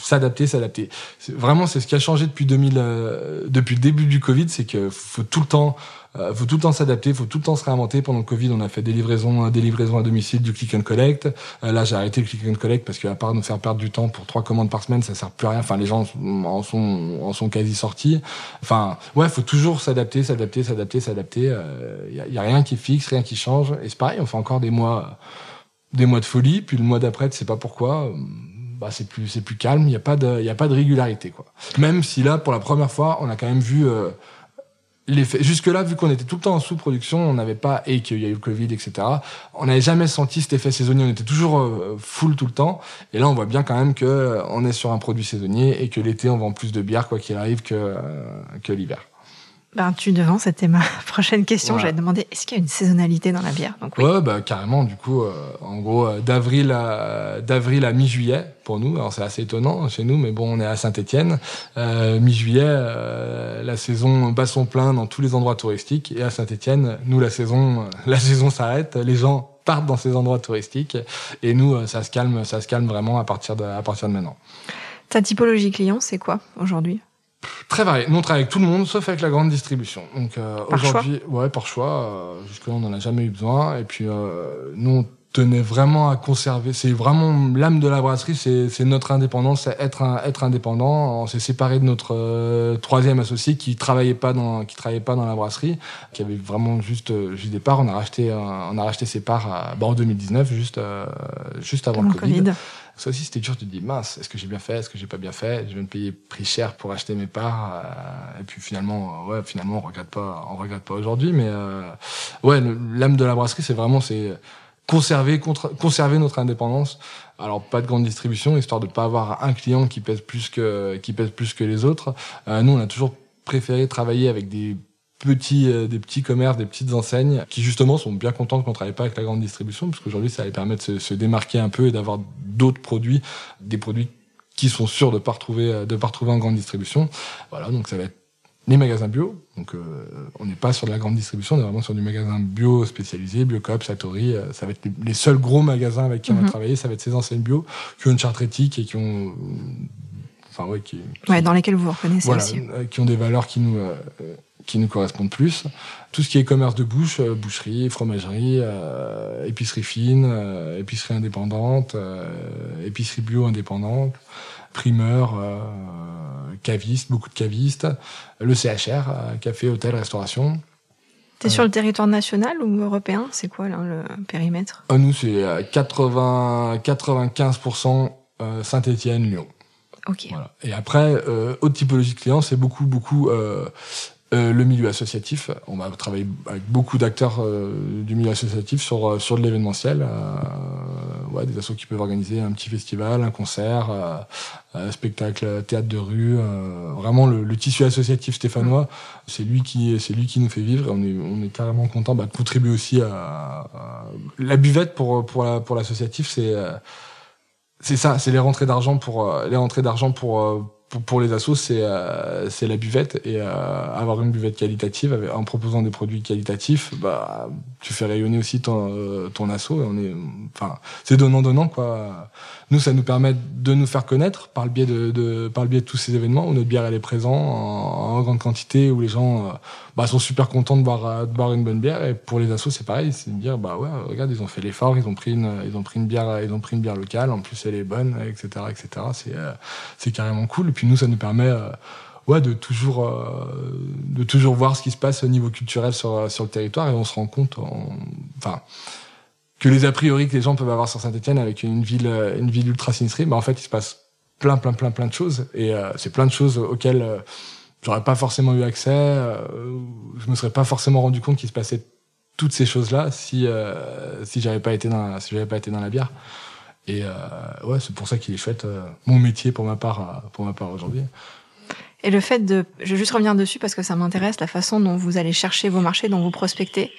s'adapter, s'adapter. Vraiment, c'est ce qui a changé depuis 2000 euh, depuis le début du Covid, c'est que faut tout le temps euh, faut tout le temps s'adapter, faut tout le temps se réinventer. Pendant le Covid, on a fait des livraisons, des livraisons à domicile, du click and collect. Euh, là, j'ai arrêté le click and collect parce qu'à part nous faire perdre du temps pour trois commandes par semaine, ça sert plus à rien. Enfin, les gens en sont, en sont quasi sortis. Enfin, ouais, faut toujours s'adapter, s'adapter, s'adapter, s'adapter. Il y, a, y a rien qui est fixe, rien qui change. Et c'est pareil, on fait encore des mois, des mois de folie, puis le mois d'après, tu sais pas pourquoi. euh, Bah, c'est plus, c'est plus calme. Il y a pas de, il y a pas de régularité, quoi. Même si là, pour la première fois, on a quand même vu. Euh. Jusque-là, vu qu'on était tout le temps en sous-production, on n'avait pas, et qu'il y a eu le Covid, etc., on n'avait jamais senti cet effet saisonnier. On était toujours euh, full tout le temps. Et là, on voit bien quand même que euh, on est sur un produit saisonnier et que l'été, on vend plus de bière, quoi qu'il arrive, que, euh, que l'hiver. Ben, tu devant, c'était ma [laughs] prochaine question. J'allais demander est-ce qu'il y a une saisonnalité dans la bière? Donc, oui. Ouais, bah, carrément. Du coup, euh, en gros, euh, d'avril à, d'avril à mi-juillet pour nous. Alors, c'est assez étonnant chez nous, mais bon, on est à Saint-Étienne. Euh, mi-juillet, euh, la saison bat son plein dans tous les endroits touristiques. Et à Saint-Étienne, nous, la saison, la [laughs] saison s'arrête. Les gens partent dans ces endroits touristiques. Et nous, ça se calme, ça se calme vraiment à partir de, à partir de maintenant. Ta typologie client, c'est quoi aujourd'hui? Très varié. Nous, on travaille avec tout le monde, sauf avec la grande distribution. Donc euh, aujourd'hui, ouais, par choix. Euh, Jusque-là, on n'en a jamais eu besoin. Et puis, euh, nous, on tenait vraiment à conserver. C'est vraiment l'âme de la brasserie, c'est notre indépendance, c'est être un, être indépendant. On s'est séparé de notre euh, troisième associé qui travaillait pas dans qui travaillait pas dans la brasserie, qui avait vraiment juste euh, juste des parts. On a racheté on a racheté ses parts à, bah, en 2019, juste juste avant le COVID. Ça aussi, c'était dur. Tu te dis, mince, est-ce que j'ai bien fait Est-ce que j'ai pas bien fait? Je vais me payer prix cher pour acheter mes parts. Euh, et puis finalement, euh, ouais, finalement, on regrette pas, on regrette pas aujourd'hui. Mais euh, ouais, l'âme de la brasserie, c'est vraiment c'est conserver, conserver notre indépendance. Alors pas de grande distribution, histoire de pas avoir un client qui pèse plus que qui pèse plus que les autres. nous, on a toujours préféré travailler avec des petits, euh, des petits commerces, des petites enseignes qui justement sont bien contents qu'on travaille pas avec la grande distribution parce qu'aujourd'hui ça les permet de se, se démarquer un peu et d'avoir d'autres produits, des produits qui sont sûrs de pas retrouver, euh, de pas retrouver en grande distribution. Voilà, donc ça va être les magasins bio. Donc, euh, on n'est pas sur de la grande distribution, on est vraiment sur du magasin bio spécialisé, Biocoop, Satori. ça va être les, seuls gros magasins avec qui on va mhm. travailler. Ça va être ces enseignes bio qui ont une charte éthique et qui ont, enfin ouais, qui, ouais, dans lesquels vous vous reconnaissez voilà, aussi. qui ont des valeurs qui nous, qui nous correspondent plus. Tout ce qui est commerce de bouche, euh, boucherie, fromagerie, euh, épicerie fine, euh, épicerie indépendante, épicerie bio indépendante, primeur, caviste, beaucoup de cavistes, le CHR, café, hôtel, restauration. T'es sur le territoire national ou européen? C'est quoi là, le périmètre? Nous, c'est 80, 95% Saint-Étienne, Lyon. Voilà. Et après, euh, autre typologie de clients, c'est beaucoup, beaucoup euh, euh, le milieu associatif, on va travailler avec beaucoup d'acteurs euh, du milieu associatif sur euh, sur de l'événementiel, des assos qui peuvent organiser un petit festival, un concert, un spectacle, théâtre de rue, vraiment le, tissu associatif stéphanois, c'est lui qui lui qui nous fait vivre. On est carrément content bah, de contribuer aussi à, la buvette pour pour l'associatif, c'est c'est ça, c'est les rentrées d'argent pour les rentrées d'argent pour pour, les assos, c'est euh, la buvette et euh, avoir une buvette qualitative en proposant des produits qualitatifs, bah tu fais rayonner aussi ton euh, ton asso enfin c'est donnant donnant quoi. Nous ça nous permet de nous faire connaître par le biais de, de par le biais de tous ces événements. Où notre bière elle est présente en, grande quantité où les gens bah, sont super contents de boire de boire une bonne bière. Et pour les assos c'est pareil, c'est de dire bah ouais regarde ils ont fait l'effort, ils ont pris une ils ont pris une bière ils ont pris une bière locale. En plus elle est bonne etc etc c'est c'est carrément cool. Puis nous, ça nous permet euh, ouais, de toujours euh, de toujours voir ce qui se passe au niveau culturel sur sur le territoire. Et on se rend compte enfin que les a priori que les gens peuvent avoir sur Saint-Etienne avec une ville une ville ultra sinistrée bah en fait il se passe plein plein plein plein de choses et euh, c'est plein de choses auxquelles j'aurais pas forcément eu accès je me serais pas forcément rendu compte qu'il se passait toutes ces choses là si si j'avais pas été dans si pas été dans la bière et euh, ouais, c'est pour ça qu'il est chouette, euh, mon métier pour ma part, euh, pour ma part aujourd'hui. Et le fait de, je vais juste revenir dessus parce que ça m'intéresse, la façon dont vous allez chercher vos marchés, dont vous prospectez,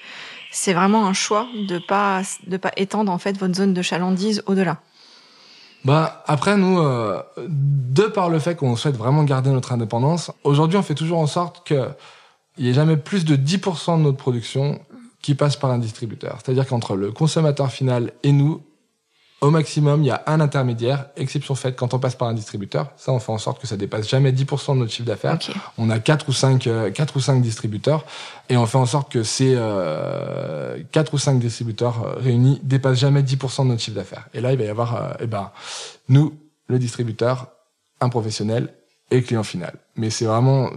c'est vraiment un choix de pas de pas étendre en fait votre zone de chalandise au-delà. Bah après nous, euh, de par le fait qu'on souhaite vraiment garder notre indépendance, aujourd'hui on fait toujours en sorte que il ait jamais plus de 10% de notre production qui passe par un distributeur. C'est-à-dire qu'entre le consommateur final et nous, au maximum, il y a un intermédiaire, exception faite quand on passe par un distributeur. Ça, on fait en sorte que ça dépasse jamais 10% de notre chiffre d'affaires. On a quatre ou cinq, euh, quatre ou cinq distributeurs et on fait en sorte que ces euh, quatre ou cinq distributeurs euh, réunis dépassent jamais 10% de notre chiffre d'affaires. Et là, il va y avoir, euh, eh ben, nous, le distributeur, un professionnel et client final. Mais c'est vraiment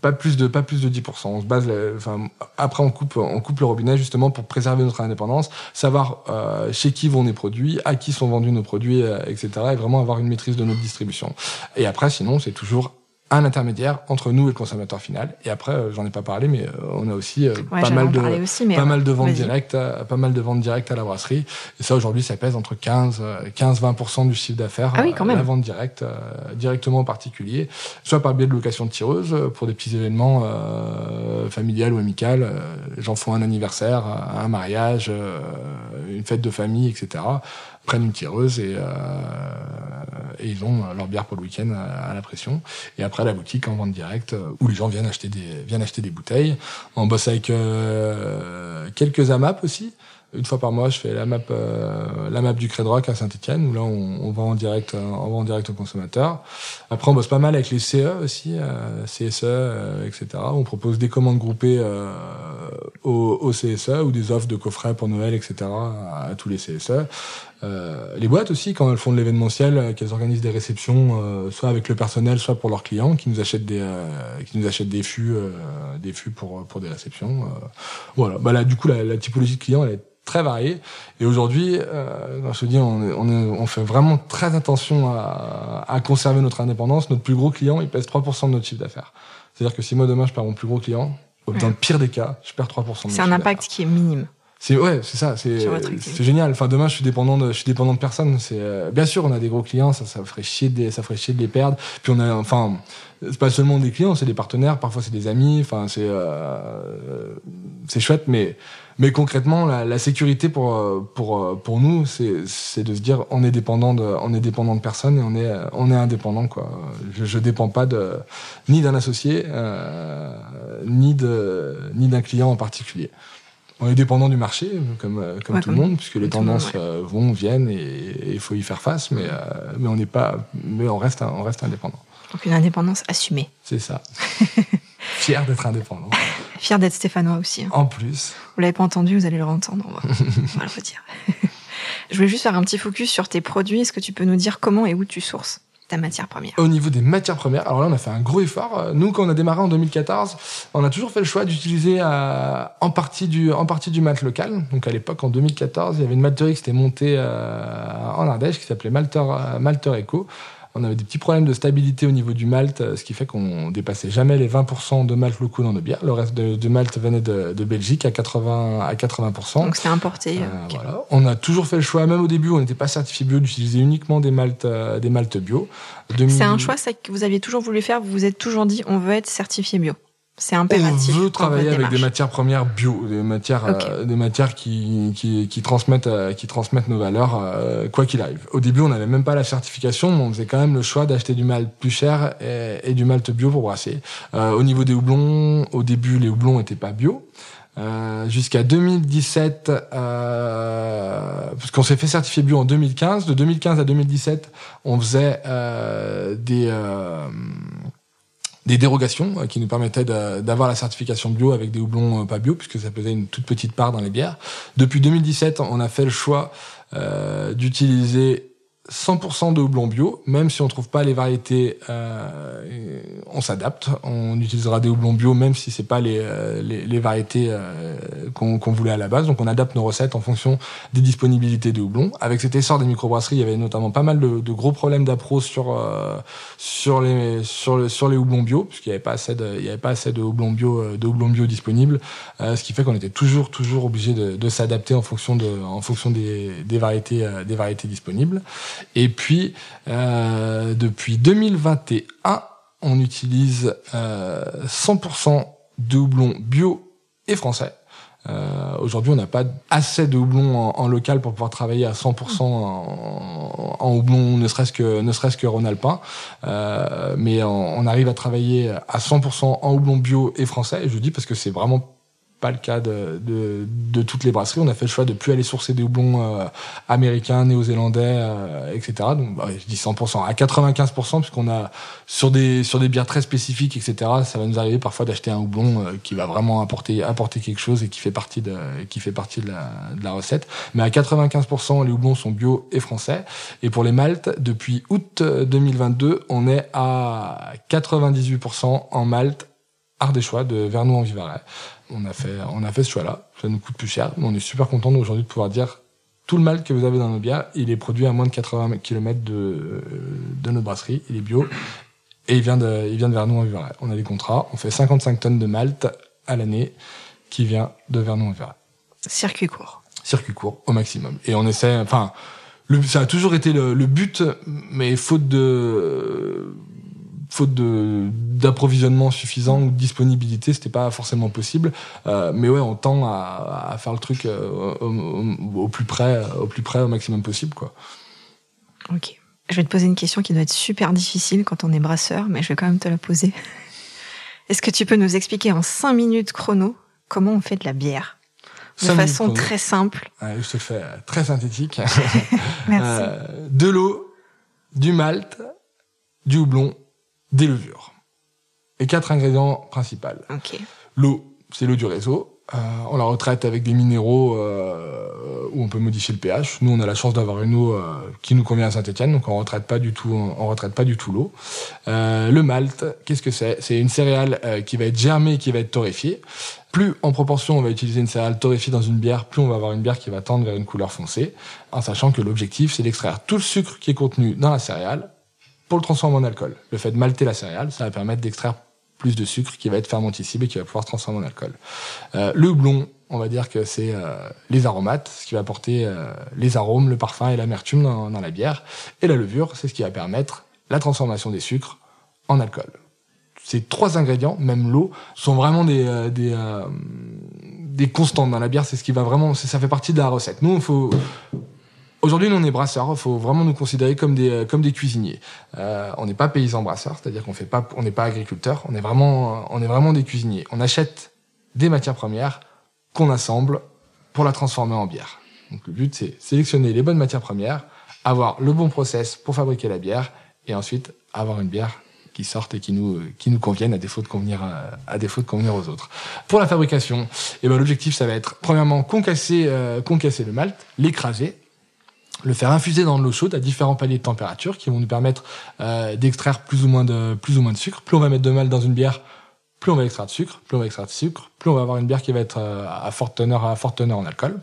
pas plus de pas plus de 10%. On se base, enfin après on coupe on coupe le robinet justement pour préserver notre indépendance, savoir euh, chez qui vont les produits, à qui sont vendus nos produits, euh, etc. Et vraiment avoir une maîtrise de notre distribution. Et après sinon c'est toujours un intermédiaire entre nous et le consommateur final. Et après, euh, j'en ai pas parlé, mais euh, on a aussi euh, pas mal de pas mal de ventes directes, pas mal de ventes directes à la brasserie. Et ça aujourd'hui, ça pèse entre 15 15 20% du chiffre d'affaires ah oui, quand même. la vente directe directement au particulier, soit par le biais de location de tireuse pour des petits événements familiale ou amicale. les gens font un anniversaire, un mariage, une fête de famille, etc. Prennent une tireuse et, et ils ont leur bière pour le week-end à, la pression. Et après la boutique en vente directe où les gens viennent acheter des viennent acheter des bouteilles. On bosse avec quelques AMAP aussi une fois par mois, je fais la map, euh, la map du Rock à Saint-Etienne, où là, on, on, va en direct, euh, on va en direct aux consommateurs. Après, on bosse pas mal avec les CE aussi, euh, CSE, euh, etc. On propose des commandes groupées euh, au, au, CSE ou des offres de coffrets pour Noël, etc. à, tous les CSE. les boîtes aussi, quand elles font de l'événementiel, qu'elles organisent des réceptions, soit avec le personnel, soit pour leurs clients, qui nous achètent des, qui nous achètent des fûts, des fûts pour pour des réceptions. voilà. Bah là, du coup, la, la typologie de clients, elle est très varié. Et aujourd'hui, euh, je te dis, on, on, on, fait vraiment très attention à, à, conserver notre indépendance. Notre plus gros client, il pèse 3% de notre chiffre d'affaires. C'est-à-dire que si moi demain je perds mon plus gros client, dans le pire des cas, je perds 3%. C'est un impact qui est minime. C'est ouais, c'est ça, c'est c'est génial. Enfin demain je suis dépendant de je suis dépendant de personne, c'est euh, bien sûr on a des gros clients, ça ça ferait chier de ça ferait chier de les perdre. Puis on a enfin c'est pas seulement des clients, c'est des partenaires, parfois c'est des amis, enfin c'est euh, c'est chouette mais mais concrètement, la, la sécurité pour euh, pour euh, pour nous, c'est de se dire on est dépendant de on est dépendant de personne et on est on est indépendant quoi. Je je dépends pas de ni d'un associé euh, ni d'un client en particulier. On est dépendant du marché, comme, comme tout le monde, puisque les tendances euh, vont, viennent, et il faut y faire face, mais, mais on n'est pas, mais on reste, on reste indépendant. Donc une indépendance assumée. C'est ça. [laughs] Fier d'être indépendant. Fier d'être stéphanois aussi. Hein. En plus. Vous l'avez pas entendu, vous allez le entendre. [laughs] Je voulais juste faire un petit focus sur tes produits. Est-ce que tu peux nous dire comment et où tu sources ta matière première? Au niveau des matières premières, alors là, on a fait un gros effort. Nous, quand on a démarré en 2014, on a toujours fait le choix d'utiliser euh, en partie du en partie du malt local. Donc à l'époque, en 2014, il y avait une malterie qui s'était montée euh, en Ardèche qui s'appelait Malter euh, Malter Eco on avait des petits problèmes de stabilité au niveau du malt, ce qui fait qu'on dépassait jamais les 20% de malt locaux dans nos bières. Le reste de, malt venait de, Belgique à 80 à 80%. Donc c'était importé. Euh, voilà. On a toujours fait le choix, même au début, on n'était pas certifié bio, d'utiliser uniquement des maltes euh, des maltes bio. C'est un choix ça, que vous aviez toujours voulu faire. Vous vous êtes toujours dit, on veut être certifié bio. C'est impératif. On veut travailler avec des matières premières bio, des matières, euh, des matières qui, qui, qui transmettent, euh, qui transmettent nos valeurs, euh, quoi qu'il arrive. Au début, on n'avait même pas la certification, mais on faisait quand même le choix d'acheter du malt plus cher et, et, du malt bio pour brasser. au niveau des houblons, au début, les houblons n'étaient pas bio. jusqu'à 2017, euh, parce qu'on s'est fait certifier bio en 2015. De 2015 à 2017, on faisait euh, des des dérogations euh, qui nous permettaient d'avoir la certification bio avec des houblons euh, pas bio, puisque ça faisait une toute petite part dans les bières. Depuis 2017, on a fait le choix euh, d'utiliser 100% de houblon bio, même si on trouve pas les variétés, euh, on s'adapte. On utilisera des houblons bio, même si c'est pas les, euh, les, les, variétés euh, qu'on voulait à la base. Donc on adapte nos recettes en fonction des disponibilités de houblons. Avec cet essor des microbrasseries, il y avait notamment pas mal de, de gros problèmes d'appro sur euh, sur les sur le, sur les houblons bio, puisqu'il y avait pas assez de il y avait pas assez de houblons bio de houblons bio disponibles, ce qui fait qu'on était toujours toujours obligé de, de s'adapter en fonction de en fonction des, des variétés des variétés disponibles. Et puis, euh, depuis 2021, on utilise euh, 100% de houblon bio et français. Euh, Aujourd'hui, on n'a pas assez de houblon en, local pour pouvoir travailler à 100% en, en, houblon, ne serait-ce que ne serait-ce que Rhône-Alpin. Euh, mais on, on, arrive à travailler à 100% en houblon bio et français. Et je dis parce que c'est vraiment pas le cas de, de, de, toutes les brasseries. On a fait le choix de plus aller sourcer des houblons euh, américains, néo-zélandais, euh, etc. Donc, bah, je dis 100%, à 95%, puisqu'on a sur des sur des bières très spécifiques, etc. Ça va nous arriver parfois d'acheter un houblon euh, qui va vraiment apporter apporter quelque chose et qui fait partie de qui fait partie de la, de la recette. Mais à 95%, les houblons sont bio et français. Et pour les maltes, depuis août 2022, on est à 98% en malte ardéchois de Vernou en Vivarais on a fait, on a fait ce choix-là. Ça nous coûte plus cher, mais on est super content aujourd'hui de pouvoir dire tout le mal que vous avez dans nos bières, il est produit à moins de 80 km de, de notre brasserie, il est bio, et il vient de, il vient de Vernon en Vivarais. On a des contrats, on fait 55 tonnes de malt à l'année qui vient de Vernon en Vivarais. Circuit court. Circuit court, au maximum. Et on essaie, enfin, le, ça a toujours été le, le but, mais faute de, faute d'approvisionnement suffisant ou de disponibilité, c'était pas forcément possible. Euh, mais ouais, on tend à, à faire le truc euh, au, au, plus près, au plus près, au maximum possible, quoi. Ok. Je vais te poser une question qui doit être super difficile quand on est brasseur, mais je vais quand même te la poser. [laughs] Est-ce que tu peux nous expliquer en 5 minutes chrono comment on fait de la bière de façon très simple. je te fais très synthétique. [laughs] [laughs] Merci. Euh, de l'eau, du malt, du houblon, des levures. Et quatre ingrédients principaux. Okay. L'eau, c'est l'eau du réseau. Euh, on la retraite avec des minéraux euh, où on peut modifier le pH. Nous, on a la chance d'avoir une eau euh, qui nous convient à Saint-Etienne, donc on retraite pas du tout, on, retraite pas du tout l'eau. Euh, le malt, qu'est-ce que c'est? C'est une céréale euh, qui va être germée, qui va être torréfiée. Plus en proportion on va utiliser une céréale torréfiée dans une bière, plus on va avoir une bière qui va tendre vers une couleur foncée, en sachant que l'objectif c'est d'extraire tout le sucre qui est contenu dans la céréale pour le transformer en alcool. Le fait de malter la céréale, ça va permettre d'extraire plus de sucre qui va être fermenticible et qui va pouvoir se transformer en alcool. Euh, le houblon, on va dire que c'est euh, les aromates, ce qui va apporter euh, les arômes, le parfum et l'amertume dans, la bière. Et la levure, c'est ce qui va permettre la transformation des sucres en alcool. Ces trois ingrédients, même l'eau, sont vraiment des, des, des constantes dans la bière. C'est ce qui va vraiment, ça fait partie de la recette. Nous, il faut Aujourd'hui, nous, on est brasseurs. Il faut vraiment nous considérer comme des, euh, comme des cuisiniers. Euh, on n'est pas paysans brasseurs, c'est-à-dire qu'on fait pas, on n'est pas agriculteurs. On est vraiment, on est vraiment des cuisiniers. On achète des matières premières qu'on assemble pour la transformer en bière. Donc, le but, c'est sélectionner les bonnes matières premières, avoir le bon process pour fabriquer la bière, et ensuite avoir une bière qui sorte et qui nous qui nous convienne à défaut de convenir à, défaut de convenir aux autres. Pour la fabrication, eh ben l'objectif ça va être premièrement concasser euh, concasser le malt, l'écraser le faire infuser dans de l'eau chaude à différents paliers de température qui vont nous permettre euh, d'extraire plus ou moins de plus ou moins de sucre. Plus on va mettre de malt dans une bière, plus on va extraire de sucre, plus on va extraire de sucre, plus on va avoir une bière qui va être euh, à forte teneur à forte teneur en alcool.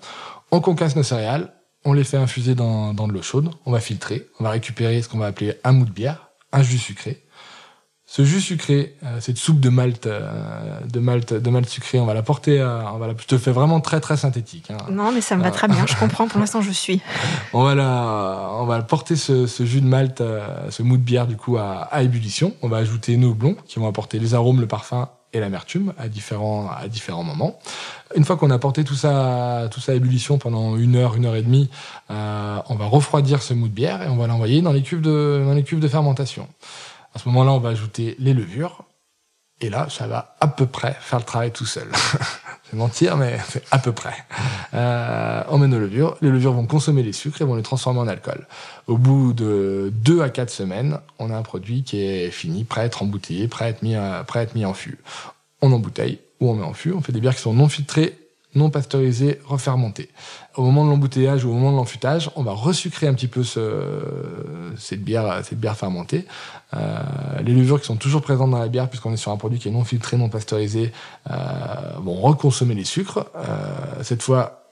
On concasse nos céréales, on les fait infuser dans, dans de l'eau chaude, on va filtrer, on va récupérer ce qu'on va appeler un mou de bière, un jus sucré, ce jus sucré, euh, cette soupe de malt, euh, de malt, de malt sucré, on va la porter. on va la, je te fais vraiment très très synthétique. Hein. Non, mais ça me va très bien. Je comprends. Pour l'instant, je suis. [laughs] on va la, on va porter ce, ce jus de malt, euh, ce mou de bière du coup à, à, ébullition. On va ajouter nos blonds qui vont apporter les arômes, le parfum et l'amertume à différents à différents moments. Une fois qu'on a porté tout ça tout ça à ébullition pendant une heure, une heure et demie, euh, on va refroidir ce mou de bière et on va l'envoyer dans les cuves de dans les cuves de fermentation. À ce moment-là, on va ajouter les levures. Et là, ça va à peu près faire le travail tout seul. [laughs] c'est mentir, mais [laughs] à peu près. Euh, on met nos levures. Les levures vont consommer les sucres et vont les transformer en alcool. Au bout de deux à quatre semaines, on a un produit qui est fini, prêt à être embouteillé, prêt à être mis, prêt à être mis en fût. On embouteille ou on met en fût. On fait des bières qui sont non filtrées non pasteurisé, refermenté. Au moment de l'embouteillage ou au moment de l'enfutage, on va resucrer un petit peu ce, cette bière, cette bière fermentée. Euh, les levures qui sont toujours présentes dans la bière, puisqu'on est sur un produit qui est non filtré, non pasteurisé, euh, vont reconsommer les sucres. Euh, cette fois,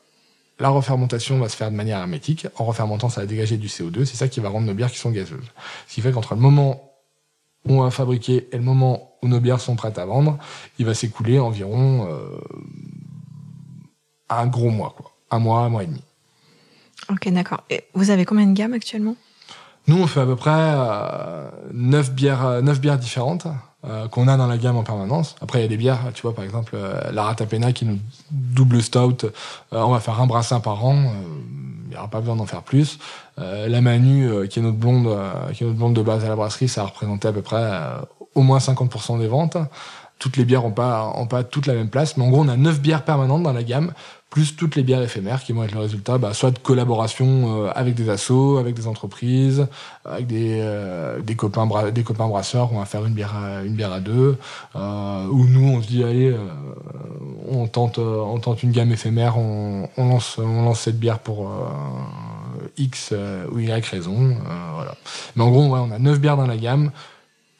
la refermentation va se faire de manière hermétique. En refermentant, ça va dégager du CO2. C'est ça qui va rendre nos bières qui sont gazeuses. Ce qui fait qu'entre le moment où on va fabriquer et le moment où nos bières sont prêtes à vendre, il va s'écouler environ euh, un gros mois, quoi. Un mois, un mois et demi. Ok, d'accord. Et vous avez combien de gammes actuellement? Nous, on fait à peu près euh, 9, bières, 9 bières différentes euh, qu'on a dans la gamme en permanence. Après, il y a des bières, tu vois, par exemple, euh, la Ratapena qui est une double stout. Euh, on va faire un brassin par an. Euh, il n'y aura pas besoin d'en faire plus. la Manu, qui est notre blonde, qui est notre blonde de base à la brasserie, ça a représenté à peu près au moins 50% des ventes toutes les bières ont pas ont pas toute la même place, mais en gros on a neuf bières permanentes dans la gamme, plus toutes les bières éphémères qui vont être le résultat, bah, soit de collaboration euh, avec des assos, avec des entreprises, avec des euh, des copains des copains brasseurs, on va faire une bière à, une bière à deux, euh, ou nous on se dit allez, euh, on tente on tente une gamme éphémère, on, on lance on lance cette bière pour X ou Y raison, voilà. Mais en gros ouais, on a neuf bières dans la gamme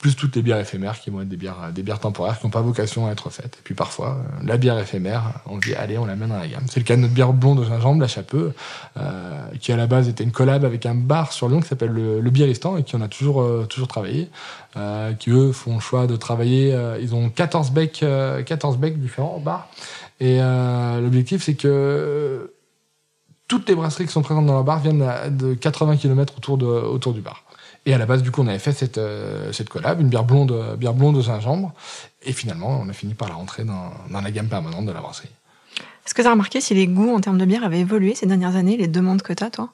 plus toutes les bières éphémères qui vont être des bières, des bières temporaires qui n'ont pas vocation à être faites. Et puis parfois, euh, la bière éphémère, on dit allez, on la met dans la gamme. C'est le cas de notre bière blonde de gingembre, la Chapeux, euh, qui à la base était une collab avec un bar sur Lyon qui s'appelle le, le Bieristan et qui en a toujours, euh, toujours travaillé. Euh, qui eux font le choix de travailler. Euh, ils ont 14 becs, 14 becs différents au bar. Et l'objectif, c'est que toutes les brasseries qui sont présentes dans le bar viennent de 80 km autour, de, autour du bar. Et à la base, du coup, on avait fait cette, cette collab, une bière blonde, bière blonde au gingembre. Et finalement, on a fini par la rentrer dans, dans la gamme permanente de la brasserie. Est-ce que tu as remarqué si les goûts en termes de bière avaient évolué ces dernières années, les demandes que tu as, toi?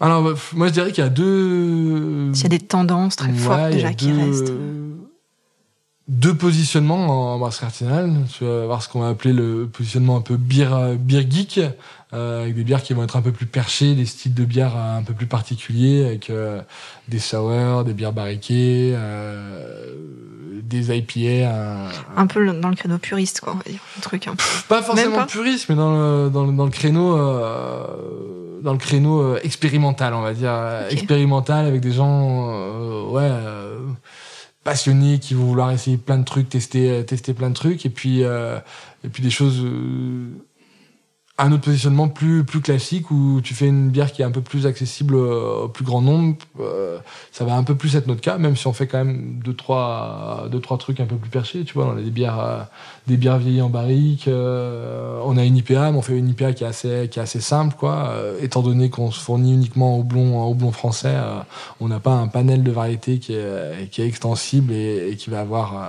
Alors, moi, je dirais qu'il y a deux. S'il y a des tendances très fortes déjà qui restent. Deux positionnements en brasserie artisanale. Tu vas voir ce qu'on va appeler le positionnement un peu bière, bière geek, euh, avec des bières qui vont être un peu plus perchées, des styles de bière un peu plus particuliers, avec euh, des sour, des bières barriquées, euh, des IPA. Un, un, peu dans le créneau puriste, quoi, on va dire, un truc un peu. Pas forcément pas puriste, mais dans le, dans le, dans le créneau, euh, dans le créneau euh, expérimental, on va dire, okay. expérimental avec des gens, euh, ouais passionnés qui vont vouloir essayer plein de trucs, tester, tester plein de trucs, et puis, euh, et puis des choses un autre positionnement plus plus classique où tu fais une bière qui est un peu plus accessible au plus grand nombre euh, ça va un peu plus être notre cas même si on fait quand même deux trois deux trois trucs un peu plus perchés tu vois. On a des bières euh, des bières vieillies en barrique euh, on a une IPA mais on fait une IPA qui est assez qui est assez simple quoi. Euh, étant donné qu'on se fournit uniquement au blond au blond français euh, on n'a pas un panel de variétés qui est qui est extensible et, et qui va avoir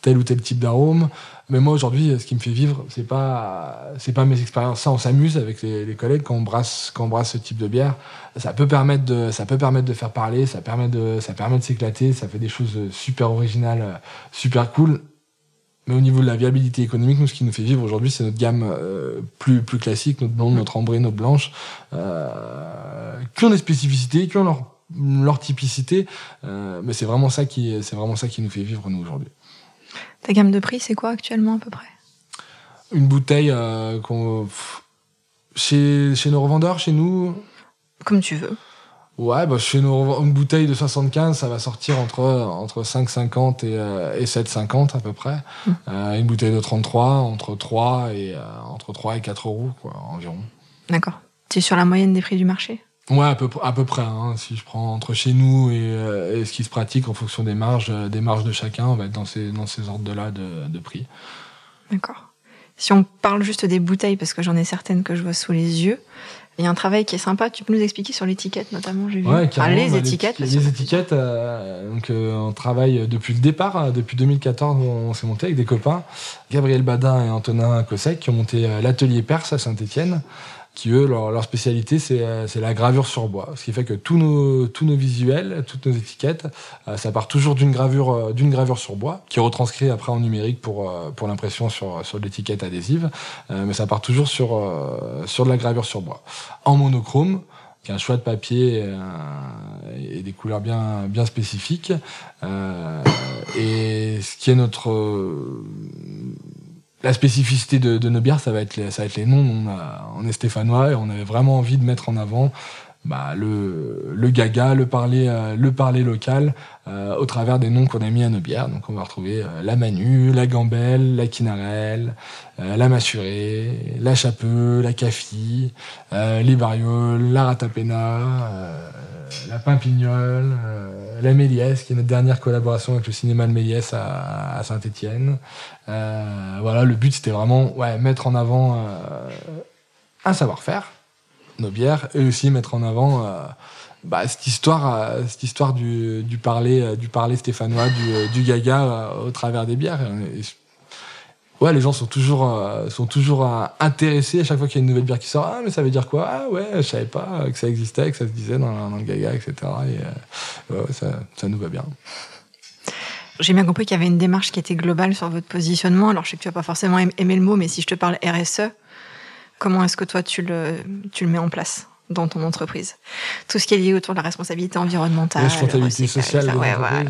tel ou tel type d'arôme mais moi aujourd'hui, ce qui me fait vivre, c'est pas c'est pas mes expériences. Ça, on s'amuse avec les, collègues quand on brasse quand on brasse ce type de bière. Ça peut permettre de ça peut permettre de faire parler, ça permet de ça permet de s'éclater, ça fait des choses super originales, super cool. Mais au niveau de la viabilité économique, nous, ce qui nous fait vivre aujourd'hui, c'est notre gamme euh, plus plus classique, notre blonde, notre ambrée, notre blanche, euh, qui ont des spécificités, qui ont leur leur typicité. Euh, mais c'est vraiment ça qui c'est vraiment ça qui nous fait vivre nous aujourd'hui. Ta gamme de prix, c'est quoi actuellement à peu près? Une bouteille euh, qu'on chez, chez nos revendeurs, chez nous? Comme tu veux. Ouais, bah chez nos une bouteille de 75, ça va sortir entre entre 5,50 et, euh, et 7,50 à peu près. Mmh. Euh, une bouteille de 33 entre 3 et euh, entre 3 et 4 euros quoi environ. D'accord. Tu es sur la moyenne des prix du marché? Ouais, à peu, à peu près. Hein. Si je prends entre chez nous et, euh, et, ce qui se pratique en fonction des marges, euh, des marges de chacun, on va être dans ces, dans ces ordres-là de, de prix. D'accord. Si on parle juste des bouteilles, parce que j'en ai certaines que je vois sous les yeux, il y a un travail qui est sympa. Tu peux nous expliquer sur l'étiquette, notamment, j'ai vu. Ouais, enfin, les étiquettes. Les, les étiquettes, euh, donc, euh, on travaille depuis le départ, depuis 2014, on s'est monté avec des copains, Gabriel Badin et Antonin Cossec, qui ont monté l'atelier Perse à Saint-Etienne qui eux leur, leur spécialité c'est c'est la gravure sur bois. Ce qui fait que tous nos tous nos visuels toutes nos étiquettes euh, ça part toujours d'une gravure d'une gravure sur bois qui est retranscrit après en numérique pour pour l'impression sur sur l'étiquette adhésive euh, mais ça part toujours sur euh, sur de la gravure sur bois. En monochrome un choix de papier et, des couleurs bien bien spécifiques euh, et ce qui est notre la spécificité de, de, nos bières, ça va être les, ça va être les noms. On, a, on est stéphanois et on avait vraiment envie de mettre en avant bah, le, le gaga, le parler, euh, le parler local euh, au travers des noms qu'on a mis à nos bières. Donc on va retrouver euh, la Manu, la Gambelle, la Quinarelle, euh, la Massurée, la Chapeux, la Caffi, euh, les Barrioles, la Ratapena, la Pimpignole, la Méliès, qui est notre dernière collaboration avec le cinéma de Méliès à, à Saint-Étienne. voilà, le but c'était vraiment ouais, mettre en avant un savoir-faire nos bières et aussi mettre en avant euh, bah, cette histoire euh, cette histoire du, parler euh, du parler stéphanois du, gaga au travers des bières. Ouais les gens sont toujours sont toujours intéressés à chaque fois qu'il y a une nouvelle bière qui sort. Ah mais ça veut dire quoi? Ah ouais je savais pas que ça existait que ça se disait dans, le gaga etc ça, ça nous va bien. J'ai bien compris qu'il y avait une démarche qui était globale sur votre positionnement. Alors, je sais que tu vas pas forcément aimer le mot, mais si je te parle RSE, Comment est-ce que toi tu le, tu le mets en place? Dans ton entreprise Tout ce qui est lié autour de la responsabilité environnementale, la responsabilité sociale. Ouais, voilà.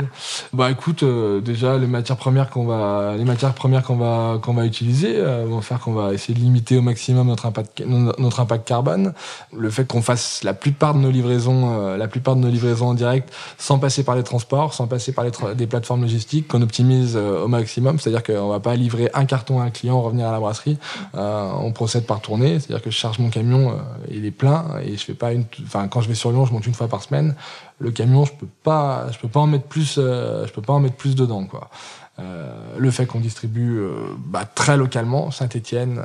Bah écoute, euh, déjà les matières premières qu'on va, les matières premières qu'on va qu'on va utiliser euh, vont faire qu'on va essayer de limiter au maximum notre impact notre impact carbone. Le fait qu'on fasse la plupart de nos livraisons, euh, la plupart de nos livraisons en direct, sans passer par les transports, sans passer par les tra des plateformes logistiques, qu'on optimise au maximum. C'est-à-dire qu'on va pas livrer un carton à un client, revenir à la brasserie. On procède par tournée, c'est-à-dire que je charge mon camion, il est plein et je fais pas une enfin quand je vais sur Lyon je monte une fois par semaine le camion je peux pas je peux pas en mettre plus euh, je peux pas en mettre plus dedans quoi le fait qu'on distribue bah, très localement, Saint-Étienne,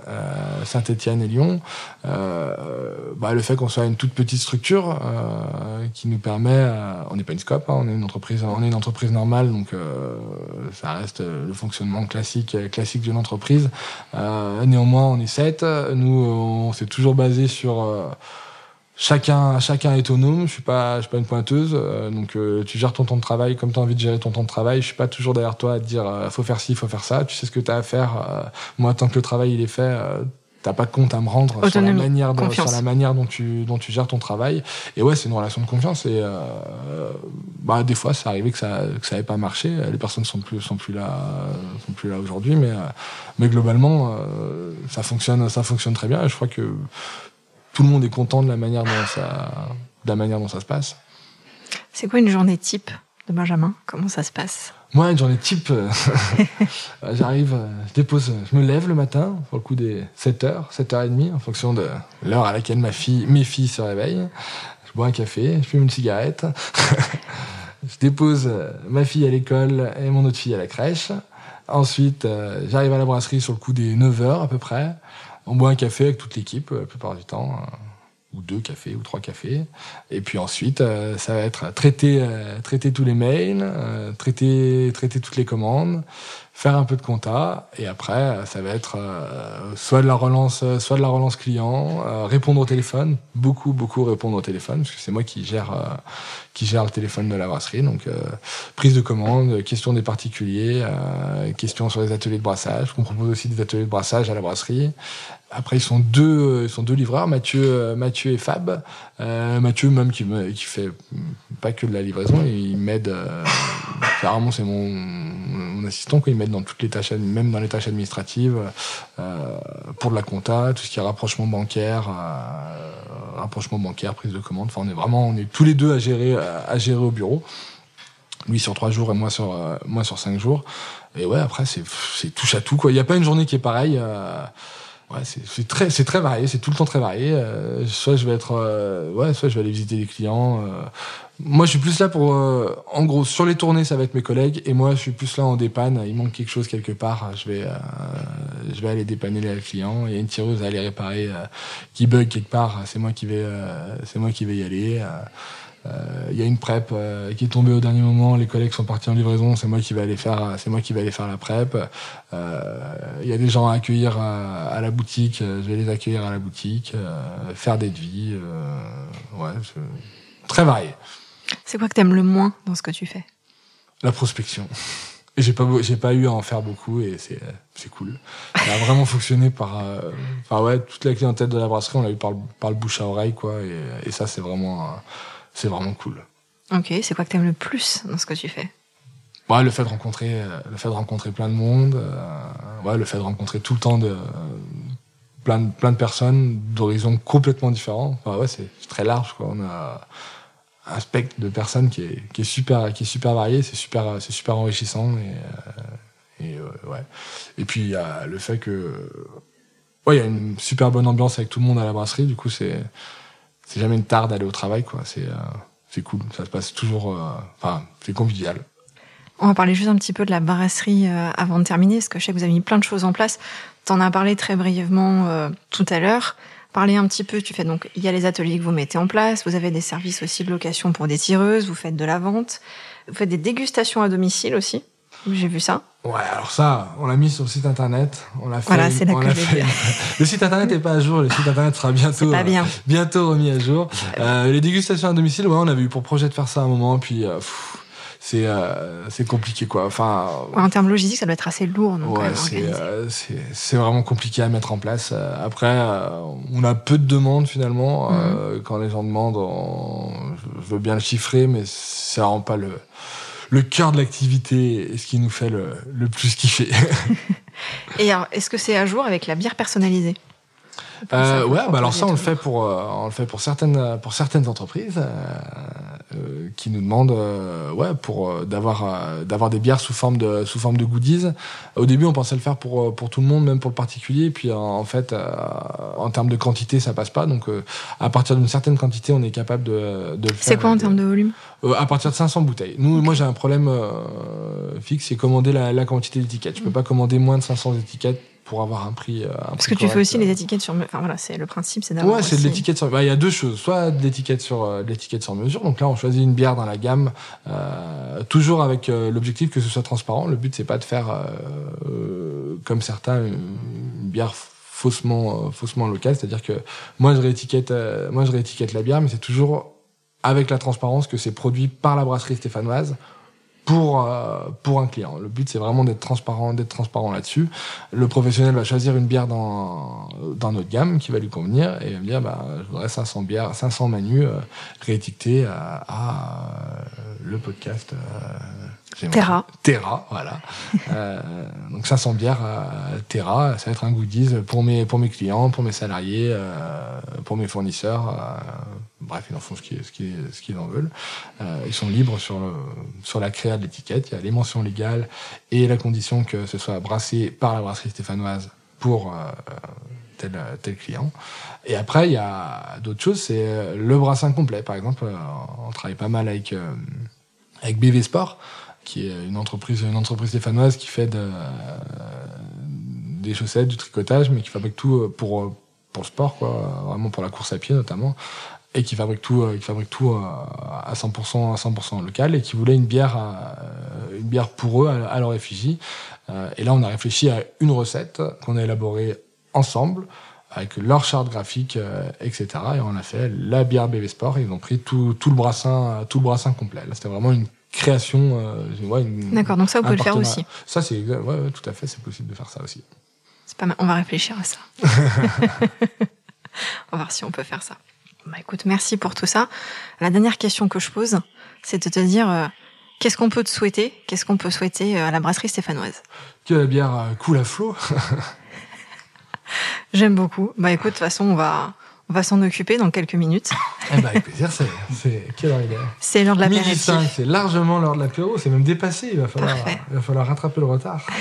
Saint-Étienne et Lyon, bah, le fait qu'on soit une toute petite structure qui nous permet, on n'est pas une scope, hein, on est une entreprise, on est une entreprise normale, donc ça reste le fonctionnement classique, classique d'une entreprise. néanmoins, on est sept. Nous, on s'est toujours basé sur chacun chacun est autonome je suis pas je suis pas une pointeuse euh, donc euh, tu gères ton temps de travail comme tu as envie de gérer ton temps de travail. Je suis pas toujours derrière toi à te dire euh, faut faire ci faut faire ça. Tu sais ce que tu as à faire moi tant que le travail il est fait t'as pas de compte à me rendre sur la manière dont, sur la manière dont tu dont tu gères ton travail. Et ouais c'est une relation de confiance et bah des fois ça arrivait que ça que ça avait pas marché. Les personnes sont plus sont plus là sont plus là aujourd'hui mais mais globalement ça fonctionne ça fonctionne très bien. Et je crois que tout le monde est content de la manière dont ça, de la manière dont ça se passe. C'est quoi une journée type de Benjamin? Comment ça se passe? Moi, une journée type, euh, [laughs] j'arrive, euh, je dépose, je me lève le matin, pour le coup des 7h, 7h30, en fonction de l'heure à laquelle ma fille, mes filles se réveillent. Je bois un café, je fume une cigarette. [laughs] je dépose euh, ma fille à l'école et mon autre fille à la crèche. Ensuite, j'arrive à la brasserie sur le coup des 9h à peu près. On boit un café avec toute l'équipe, euh, la plupart du temps, euh, ou deux cafés, ou trois cafés. Et puis ensuite, euh, ça va être traiter, traiter tous les mails, traiter, traiter toutes les commandes, faire un peu de compta. Et après ça va être euh, soit de la relance soit de la relance client euh, répondre au téléphone. Beaucoup beaucoup répondre au téléphone parce que c'est moi qui gère euh, qui gère le téléphone de la brasserie. Donc prise de commande questions des particuliers questions sur les ateliers de brassage. On propose aussi des ateliers de brassage à la brasserie après ils sont deux ils sont deux livreurs Mathieu Mathieu et Fab Mathieu même qui me, qui fait pas que de la livraison il m'aide carrément c'est mon, mon assistant quoi il m'aide dans toutes les tâches, même dans les tâches administratives, euh, pour de la compta, tout ce qui est rapprochement bancaire, euh, rapprochement bancaire, prise de commande. Enfin, on est vraiment, on est tous les deux à gérer, à gérer au bureau. Lui sur trois jours et moi sur euh, moi sur cinq jours. Et ouais, après c'est c'est touche à tout quoi. Il n'y a pas une journée qui est pareille. Ouais, c'est très, c'est très varié, c'est tout le temps très varié. Euh, soit je vais être, euh, ouais, soit je vais aller visiter des clients. Euh. Moi, je suis plus là pour, en gros, sur les tournées, ça va être mes collègues, et moi, je suis plus là en dépanne. Il manque quelque chose quelque part, je vais, je vais aller dépanner les clients. Il y a une tireuse à aller réparer qui bug quelque part, c'est moi qui vais, c'est moi qui vais y aller. Il euh, y a une prep euh, qui est tombée au dernier moment, les collègues sont partis en livraison, c'est moi qui vais aller faire, c'est moi qui vais aller faire la prep. Il euh, y a des gens à accueillir à, la boutique, je vais les accueillir à la boutique, faire des devis, ouais, très varié. C'est quoi que t'aimes le moins dans ce que tu fais? La prospection. Et j'ai pas j'ai pas eu à en faire beaucoup et c'est c'est cool. Ça a vraiment fonctionné par enfin ouais toute la clientèle de la brasserie on l'a eu par, par le bouche à oreille quoi et, et ça c'est vraiment c'est vraiment cool. Ok, c'est quoi que tu aimes le plus dans ce que tu fais? Ouais, le fait de rencontrer, euh, le fait de rencontrer plein de monde, euh, ouais, le fait de rencontrer tout le temps de plein de plein de personnes d'horizons complètement différents. Enfin, ouais, c'est très large quoi. On a un spectre de personnes qui est, qui est super qui est super varié, c'est super c'est super enrichissant et, euh, et ouais. Et puis il y a le fait que ouais, il y a une super bonne ambiance avec tout le monde à la brasserie, du coup c'est c'est jamais une tare d'aller au travail, quoi. C'est euh, c'est cool. Ça se passe toujours. Euh, enfin, c'est convivial. On va parler juste un petit peu de la brasserie euh, avant de terminer, parce que je sais que vous avez mis plein de choses en place. Tu en as parlé très brièvement tout à l'heure. Parler un petit peu, tu fais donc, il y a les ateliers que vous mettez en place, vous avez des services aussi de location pour des tireuses, vous faites de la vente, vous faites des dégustations à domicile aussi. J'ai vu ça. Ouais, alors ça, on l'a mis sur le site internet. On l'a fait. Voilà, c'est là que fait... [laughs] Le site internet n'est pas à jour. Le site internet sera bientôt, pas bien. bientôt remis à jour. Euh, les dégustations à domicile, ouais, on avait eu pour projet de faire ça à un moment, puis euh, c'est euh, c'est compliqué quoi. Enfin. en termes logistiques, ça doit être assez lourd. Donc, ouais, euh, c'est vraiment compliqué à mettre en place. Après, on a peu de demandes finalement. Mhm. quand les gens demandent, je veux bien le chiffrer, mais ça rend pas le le cœur de l'activité et ce qui nous fait le, le plus kiffer. [laughs] et alors, est-ce que c'est à jour avec la bière personnalisée? Euh, ouais, bah alors ça on le fait pour euh, on le fait pour certaines pour certaines entreprises. Euh, euh, qui nous demandent, euh, ouais, pour euh, d'avoir euh, d'avoir des bières sous forme de sous forme de goodies. Au début, on pensait le faire pour euh, pour tout le monde, même pour le particulier. Puis en, en fait, euh, en termes de quantité, ça passe pas. Donc, euh, à partir d'une certaine quantité, on est capable de de le faire. C'est quoi en termes de volume Euh, à partir de 500 bouteilles. Nous, moi, j'ai un problème euh, fixe, c'est commander la, la quantité d'étiquettes. Je peux pas commander moins de 500 étiquettes pour avoir un prix. euh, un Parce prix que tu fais aussi euh. les étiquettes sur. Enfin voilà, c'est le principe, c'est d'avoir. Ouais, c'est de l'étiquette sur. bah, Il y a deux choses. Soit de l'étiquette sur euh, l'étiquette sur mesure. Donc là, on choisit une bière dans la gamme, euh, toujours avec euh, l'objectif que ce soit transparent. Le but, c'est pas de faire euh, euh, comme certains une, une bière faussement euh, faussement locale. C'est-à-dire que moi, je réétiquette euh, moi je réétiquette la bière, mais c'est toujours avec la transparence que c'est produit par la brasserie stéphanoise pour euh, pour un client. Le but c'est vraiment d'être transparent, d'être transparent là-dessus. Le professionnel va choisir une bière dans dans notre gamme qui va lui convenir et il va me dire bah je voudrais 500 bières, 500 manus euh, réétiquetées à, à, euh, le podcast euh, Terra. Terra, voilà. [laughs] Euh, donc 500 bières à Terra, ça va être un goodies pour mes pour mes clients, pour mes salariés, euh, pour mes fournisseurs. euh, bref, ils en font ce qu'ils ce qu'ils ce qu'ils en veulent. Euh, ils sont libres sur le sur la créa de l'étiquette. Il y a les mentions légales et la condition que ce soit brassé par la brasserie stéphanoise pour euh, tel tel client. Et après, il y a d'autres choses. C'est euh, le brassin complet. Par exemple, euh, on travaille pas mal avec euh, avec BV Sport, qui est une entreprise, une entreprise stéphanoise qui fait euh, des chaussettes, du tricotage, mais qui fabrique tout euh, pour euh, pour le sport, quoi, vraiment pour la course à pied notamment, et qui fabrique tout, qui fabrique tout à 100% à 100% local, et qui voulait une bière, une bière pour eux à, leur effigie. Et là, on a réfléchi à une recette qu'on a élaborée ensemble avec leur charte graphique, etc. Et on a fait la bière BV Sport. Ils ont pris tout, tout le brassin, tout le brassin complet. C'était vraiment une création. Euh, ouais, D'accord, donc ça, vous pouvez le faire aussi. Ça, c'est exa- ouais, ouais, tout à fait, c'est possible de faire ça aussi. C'est pas mal. On va réfléchir à ça. [laughs] on va voir si on peut faire ça. Bah écoute, merci pour tout ça. La dernière question que je pose, c'est de te dire euh, qu'est-ce qu'on peut te souhaiter? Qu'est-ce qu'on peut souhaiter euh, à la brasserie stéphanoise? Que la bière coule à flot. [laughs] J'aime beaucoup. Bah écoute, de toute façon, on va on va s'en occuper dans quelques minutes. eh ben, avec plaisir, c'est, quelle heure il est? C'est l'heure de l'apéritif. c'est largement l'heure de l'apéro, c'est même dépassé, il va falloir, Parfait. il va falloir rattraper le retard. [laughs]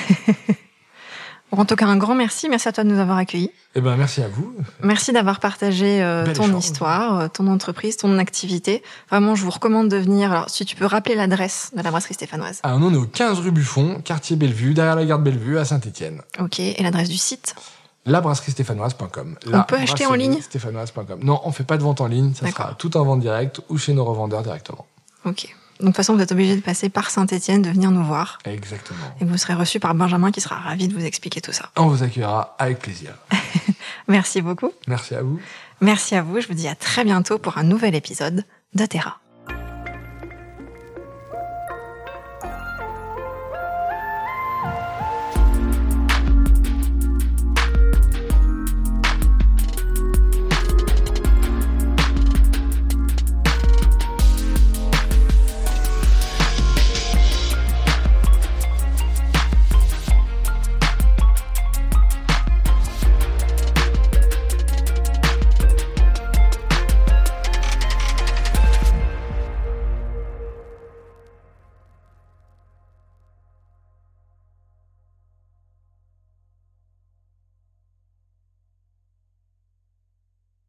En tout cas, un grand merci. Merci à toi de nous avoir accueillis. Eh ben, merci à vous. Merci d'avoir partagé euh, ton échange. histoire, euh, ton entreprise, ton activité. Vraiment, je vous recommande de venir. Alors, si tu peux rappeler l'adresse de la brasserie stéphanoise. Alors, nous, on est au 15 rue Buffon, quartier Bellevue, derrière la gare de Bellevue, à Saint-Étienne. Ok. Et l'adresse du site? labrasserie-stéphanoise.com. On peut acheter en ligne stéphanoise.com. Non, on fait pas de vente en ligne, ça sera tout en vente directe ou chez nos revendeurs directement. Ok. Donc, de toute façon, vous êtes obligé de passer par Saint-Étienne, de venir nous voir. Exactement. Et vous serez reçu par Benjamin qui sera ravi de vous expliquer tout ça. On vous accueillera avec plaisir. [laughs] Merci beaucoup. Merci à vous. Merci à vous. Je vous dis à très bientôt pour un nouvel épisode de Terra.